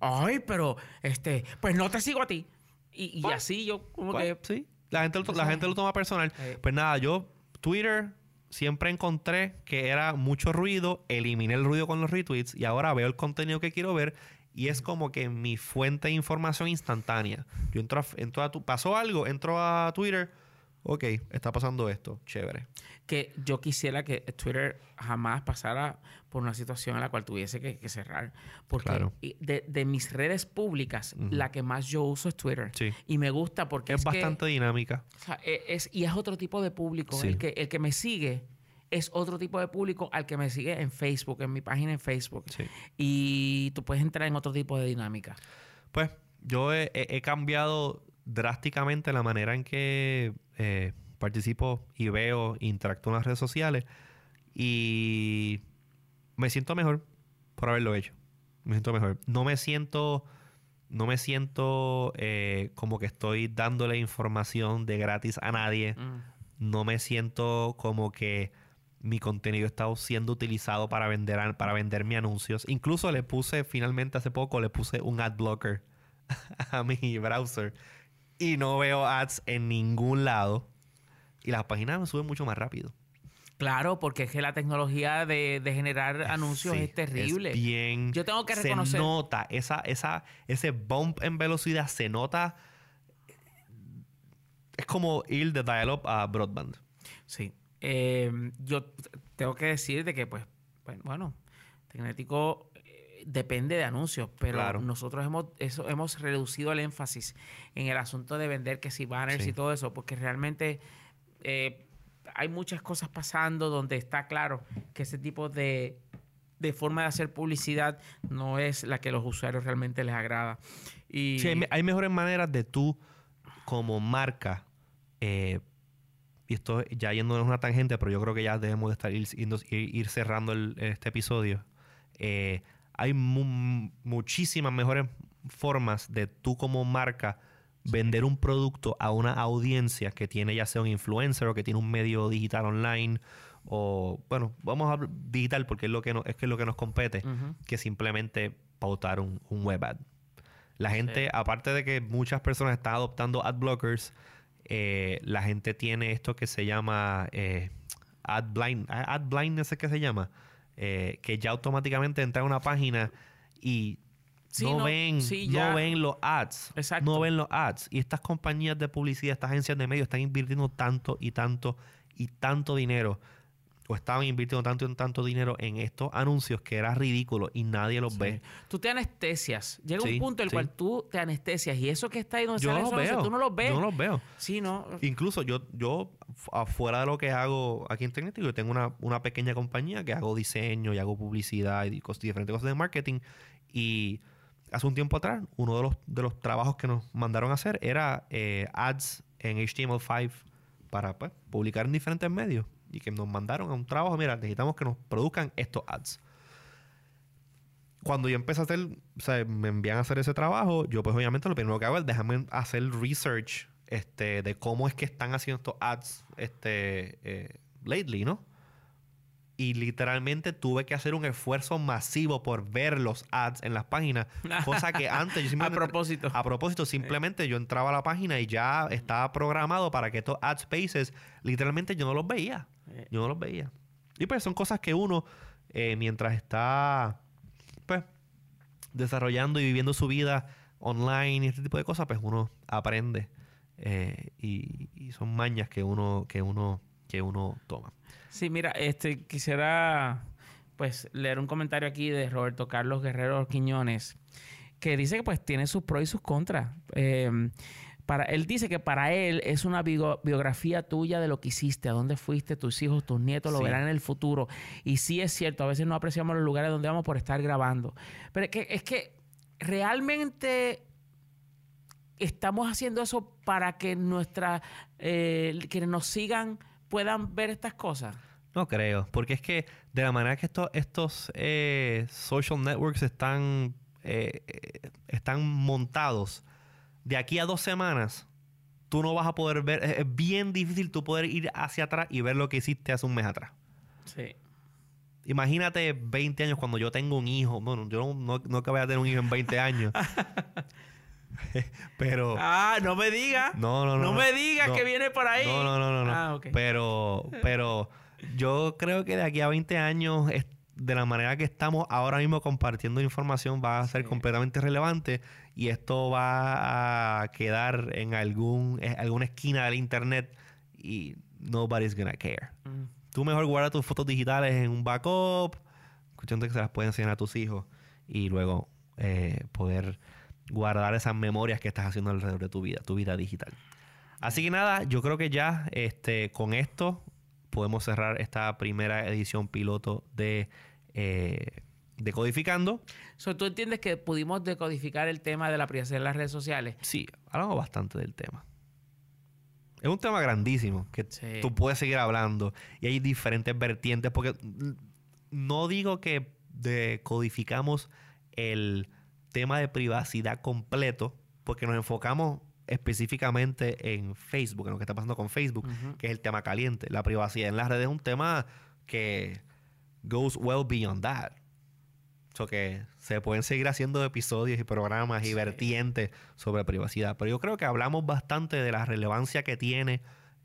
Ay, pero este, pues no te sigo a ti. Y, así yo como que... Sí. La gente, lo, la gente lo toma personal. Pues nada, yo Twitter siempre encontré que era mucho ruido, eliminé el ruido con los retweets y ahora veo el contenido que quiero ver y es como que mi fuente de información instantánea. Yo entro a, entro tu, pasó algo, entro a Twitter, ok, está pasando esto, chévere. Que yo quisiera que Twitter jamás pasara por una situación en la cual tuviese que, cerrar. Porque de, mis redes públicas, la que más yo uso es Twitter. Y me gusta porque es, bastante dinámica. E, es, y es otro tipo de público. El, que, el que me sigue es otro tipo de público al que me sigue en Facebook, en mi página en Facebook. Y tú puedes entrar en otro tipo de dinámica. Pues yo he, cambiado drásticamente la manera en que eh, participo y veo, interactúo en las redes sociales y me siento mejor por haberlo hecho. Me siento mejor. No me siento, no me siento eh, como que estoy dándole información de gratis a nadie. Mm. No me siento como que mi contenido está siendo utilizado para vender, para vender mis anuncios. Incluso le puse, finalmente hace poco, le puse un ad blocker a mi browser. Y no veo ads en ningún lado. Y las páginas me suben mucho más rápido. Claro, porque es que la tecnología de, generar anuncios es terrible. bien. Yo tengo que reconocer. Se nota, esa, esa, ese bump en velocidad se nota. Es como ir de dial-up a broadband. Sí. Em, yo tengo que decir de que, pues, bueno, Tecnético eh, depende de anuncios, pero nosotros hemos, eso, hemos reducido el énfasis en el asunto de vender que si banners y todo eso, porque realmente eh, hay muchas cosas pasando donde está claro que ese tipo de, de forma de hacer publicidad no es la que los usuarios realmente les agrada. Y, sí, hay, mejores maneras de tú, como marca, eh, y esto ya yéndonos una tangente, pero yo creo que ya debemos de estar ir, cerrando este episodio. Eh, hay muchísimas mejores formas de tú como marca vender un producto a una audiencia que tiene ya sea un influencer o que tiene un medio digital online o bueno, vamos a digital porque es lo que, es, que lo que nos compete, que simplemente pautar un, web ad. La gente, aparte de que muchas personas están adoptando ad blockers, eh, la gente tiene esto que se llama eh, ad blind, ad blindness es que se llama, eh, que ya automáticamente entra a una página y no, ven, no ven los ads, no ven los ads. Y estas compañías de publicidad, estas agencias de medios están invirtiendo tanto y tanto y tanto dinero o estaban invirtiendo tanto y tanto dinero en estos anuncios que era ridículo y nadie los ve. Tú te anestesias. Llega un punto en el cual tú te anestesias y eso que está ahí donde yo no veo. tú no los ves. Yo no los veo. Sí, no. Incluso yo, yo afuera de lo que hago aquí en Tecnético, yo tengo una, pequeña compañía que hago diseño y hago publicidad y diferentes cosas de marketing. Y hace un tiempo atrás, uno de los, de los trabajos que nos mandaron a hacer era eh, ads en HTML5 para pues, publicar en diferentes medios y que nos mandaron a un trabajo, mira, necesitamos que nos produzcan estos ads. Cuando yo empecé a hacer, o sea, me envían a hacer ese trabajo, yo pues obviamente lo primero que hago es dejarme hacer research este, de cómo es que están haciendo estos ads este, eh, lately, ¿no? y literalmente tuve que hacer un esfuerzo masivo por ver los ads en las páginas, cosa que antes yo simplemente... a propósito. A propósito, simplemente yo entraba a la página y ya estaba programado para que estos ad spaces, literalmente yo no los veía. Yo no los veía. Y pues son cosas que uno, eh, mientras está, pues, desarrollando y viviendo su vida online y este tipo de cosas, pues uno aprende. Eh, y, son mañas que uno, que uno, que uno toma. Sí, mira, este quisiera pues leer un comentario aquí de Roberto Carlos Guerrero Quiñones que dice que pues tiene sus pros y sus contras. Para, él dice que para él es una biografía tuya de lo que hiciste, a dónde fuiste, tus hijos, tus nietos lo verán en el futuro. Y sí es cierto, a veces no apreciamos los lugares donde vamos por estar grabando. Pero es que, es que realmente estamos haciendo eso para que nuestra, eh, que nos sigan puedan ver estas cosas? No creo, porque es que de la manera que estos, estos eh, social networks están, eh, eh, están montados, de aquí a dos semanas, tú no vas a poder ver, es bien difícil tú poder ir hacia atrás y ver lo que hiciste hace un mes atrás. Sí. Imagínate 20 años cuando yo tengo un hijo. Bueno, yo no, no, que voy a tener un hijo en 20 años. pero. Ah, no me digas. No, no, no. No me digas que viene por ahí. No, no, no, no. Ah, Pero, pero yo creo que de aquí a 20 años, de la manera que estamos ahora mismo compartiendo información, va a ser completamente relevante y esto va a quedar en algún, alguna esquina del internet y nobody's gonna care. Mm. Tú mejor guarda tus fotos digitales en un backup, escuchando que se las pueden enseñar a tus hijos y luego eh, poder guardar esas memorias que estás haciendo alrededor de tu vida, tu vida digital. Así que nada, yo creo que ya este, con esto podemos cerrar esta primera edición piloto de eh, Decodificando. ¿Tú entiendes que pudimos decodificar el tema de la privacidad en las redes sociales? Sí, hablamos bastante del tema. Es un tema grandísimo que tú puedes seguir hablando y hay diferentes vertientes porque no digo que decodificamos el tema de privacidad completo, porque nos enfocamos específicamente en Facebook, en lo que está pasando con Facebook, que es el tema caliente. La privacidad en las redes es un tema que goes well beyond that. So que se pueden seguir haciendo episodios y programas y vertientes sobre privacidad. Pero yo creo que hablamos bastante de la relevancia que tiene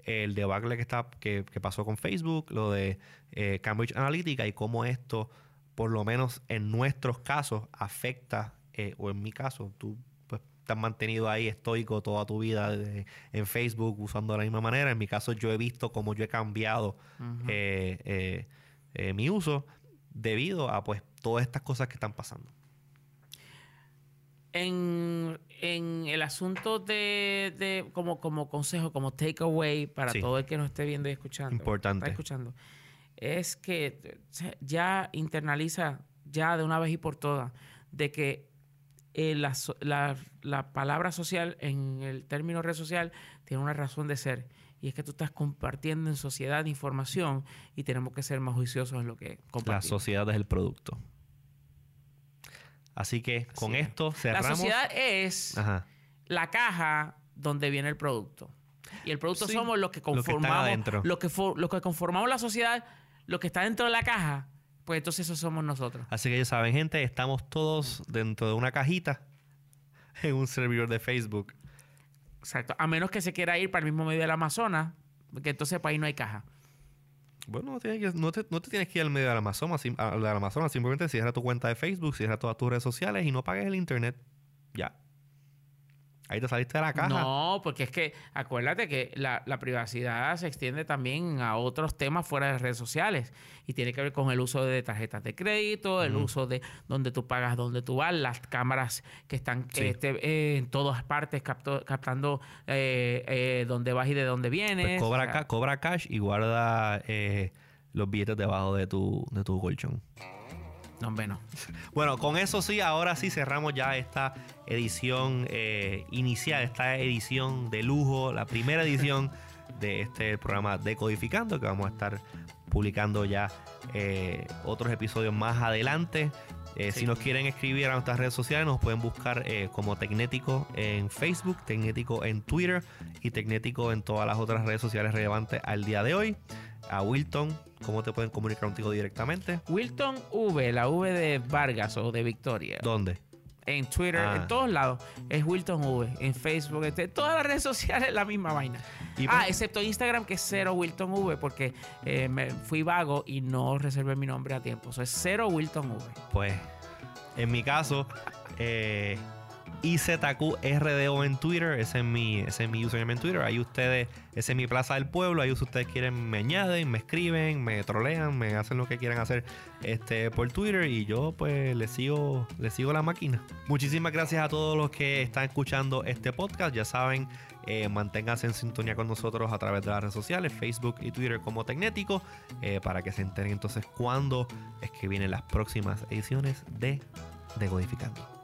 el debacle que, está, que, pasó con Facebook, lo de eh, Cambridge Analytica y cómo esto, por lo menos en nuestros casos, afecta eh, o en mi caso, tú pues, te has mantenido ahí estoico toda tu vida en Facebook usando de la misma manera. En mi caso, yo he visto cómo yo he cambiado eh, eh, mi uso debido a pues todas estas cosas que están pasando. En, el asunto de, como, como consejo, como takeaway para todo el que nos esté viendo y escuchando. Importante. escuchando. Es que ya internaliza ya de una vez y por todas de que eh, la, palabra social en el término red social tiene una razón de ser. Y es que tú estás compartiendo en sociedad información y tenemos que ser más juiciosos en lo que compartimos. La sociedad es el producto. Así que con esto cerramos. La sociedad es la caja donde viene el producto. Y el producto somos los que conformamos. Lo que, lo que conformamos la sociedad, lo que está dentro de la caja pues entonces eso somos nosotros. Así que ya saben, gente, estamos todos dentro de una cajita en un servidor de Facebook. Exacto. A menos que se quiera ir para el mismo medio del Amazonas, porque entonces para ahí no hay caja. Bueno, no, te, tienes que ir al medio del Amazonas, al Amazonas, simplemente cierra tu cuenta de Facebook, cierra todas tus redes sociales y no pagues el internet. Ya. Ahí te saliste de la caja. No, porque es que acuérdate que la, privacidad se extiende también a otros temas fuera de redes sociales y tiene que ver con el uso de tarjetas de crédito, el uso de donde tú pagas, donde tú vas, las cámaras que están este, eh, en todas partes captando eh, eh, dónde vas y de dónde vienes. Pues cobra, cobra cash y guarda los billetes debajo de tu, de tu colchón. No, bueno. Bueno, con eso sí, ahora sí cerramos ya esta edición eh, inicial, esta edición de lujo, la primera edición de este programa Decodificando, que vamos a estar publicando ya eh, otros episodios más adelante. Eh, si nos quieren escribir a nuestras redes sociales, nos pueden buscar eh, como Tecnético en Facebook, Tecnético en Twitter y Tecnético en todas las otras redes sociales relevantes al día de hoy. A Wilton, ¿cómo te pueden comunicar contigo directamente? Wilton V, la V de Vargas o de Victoria. ¿Dónde? en Twitter, en ah. todos lados. Es Wilton V. En Facebook, en este, todas las redes sociales la misma vaina. ah, excepto Instagram, que es cero Wilton V, porque eh, me fui vago y no reservé mi nombre a tiempo. Eso es cero Wilton V. Pues, en mi caso, eh, IZQRDO en Twitter. Ese es mi, ese es mi username en Twitter. Ahí ustedes, ese es mi plaza del pueblo. Ahí ustedes quieren, me añaden, me escriben, me trolean, me hacen lo que quieran hacer este, por Twitter. Y yo, pues, les sigo, les sigo la máquina. Muchísimas gracias a todos los que están escuchando este podcast. Ya saben, eh, manténganse en sintonía con nosotros a través de las redes sociales, Facebook y Twitter como Tecnético, eh, para que se enteren entonces cuándo es que vienen las próximas ediciones de Decodificando.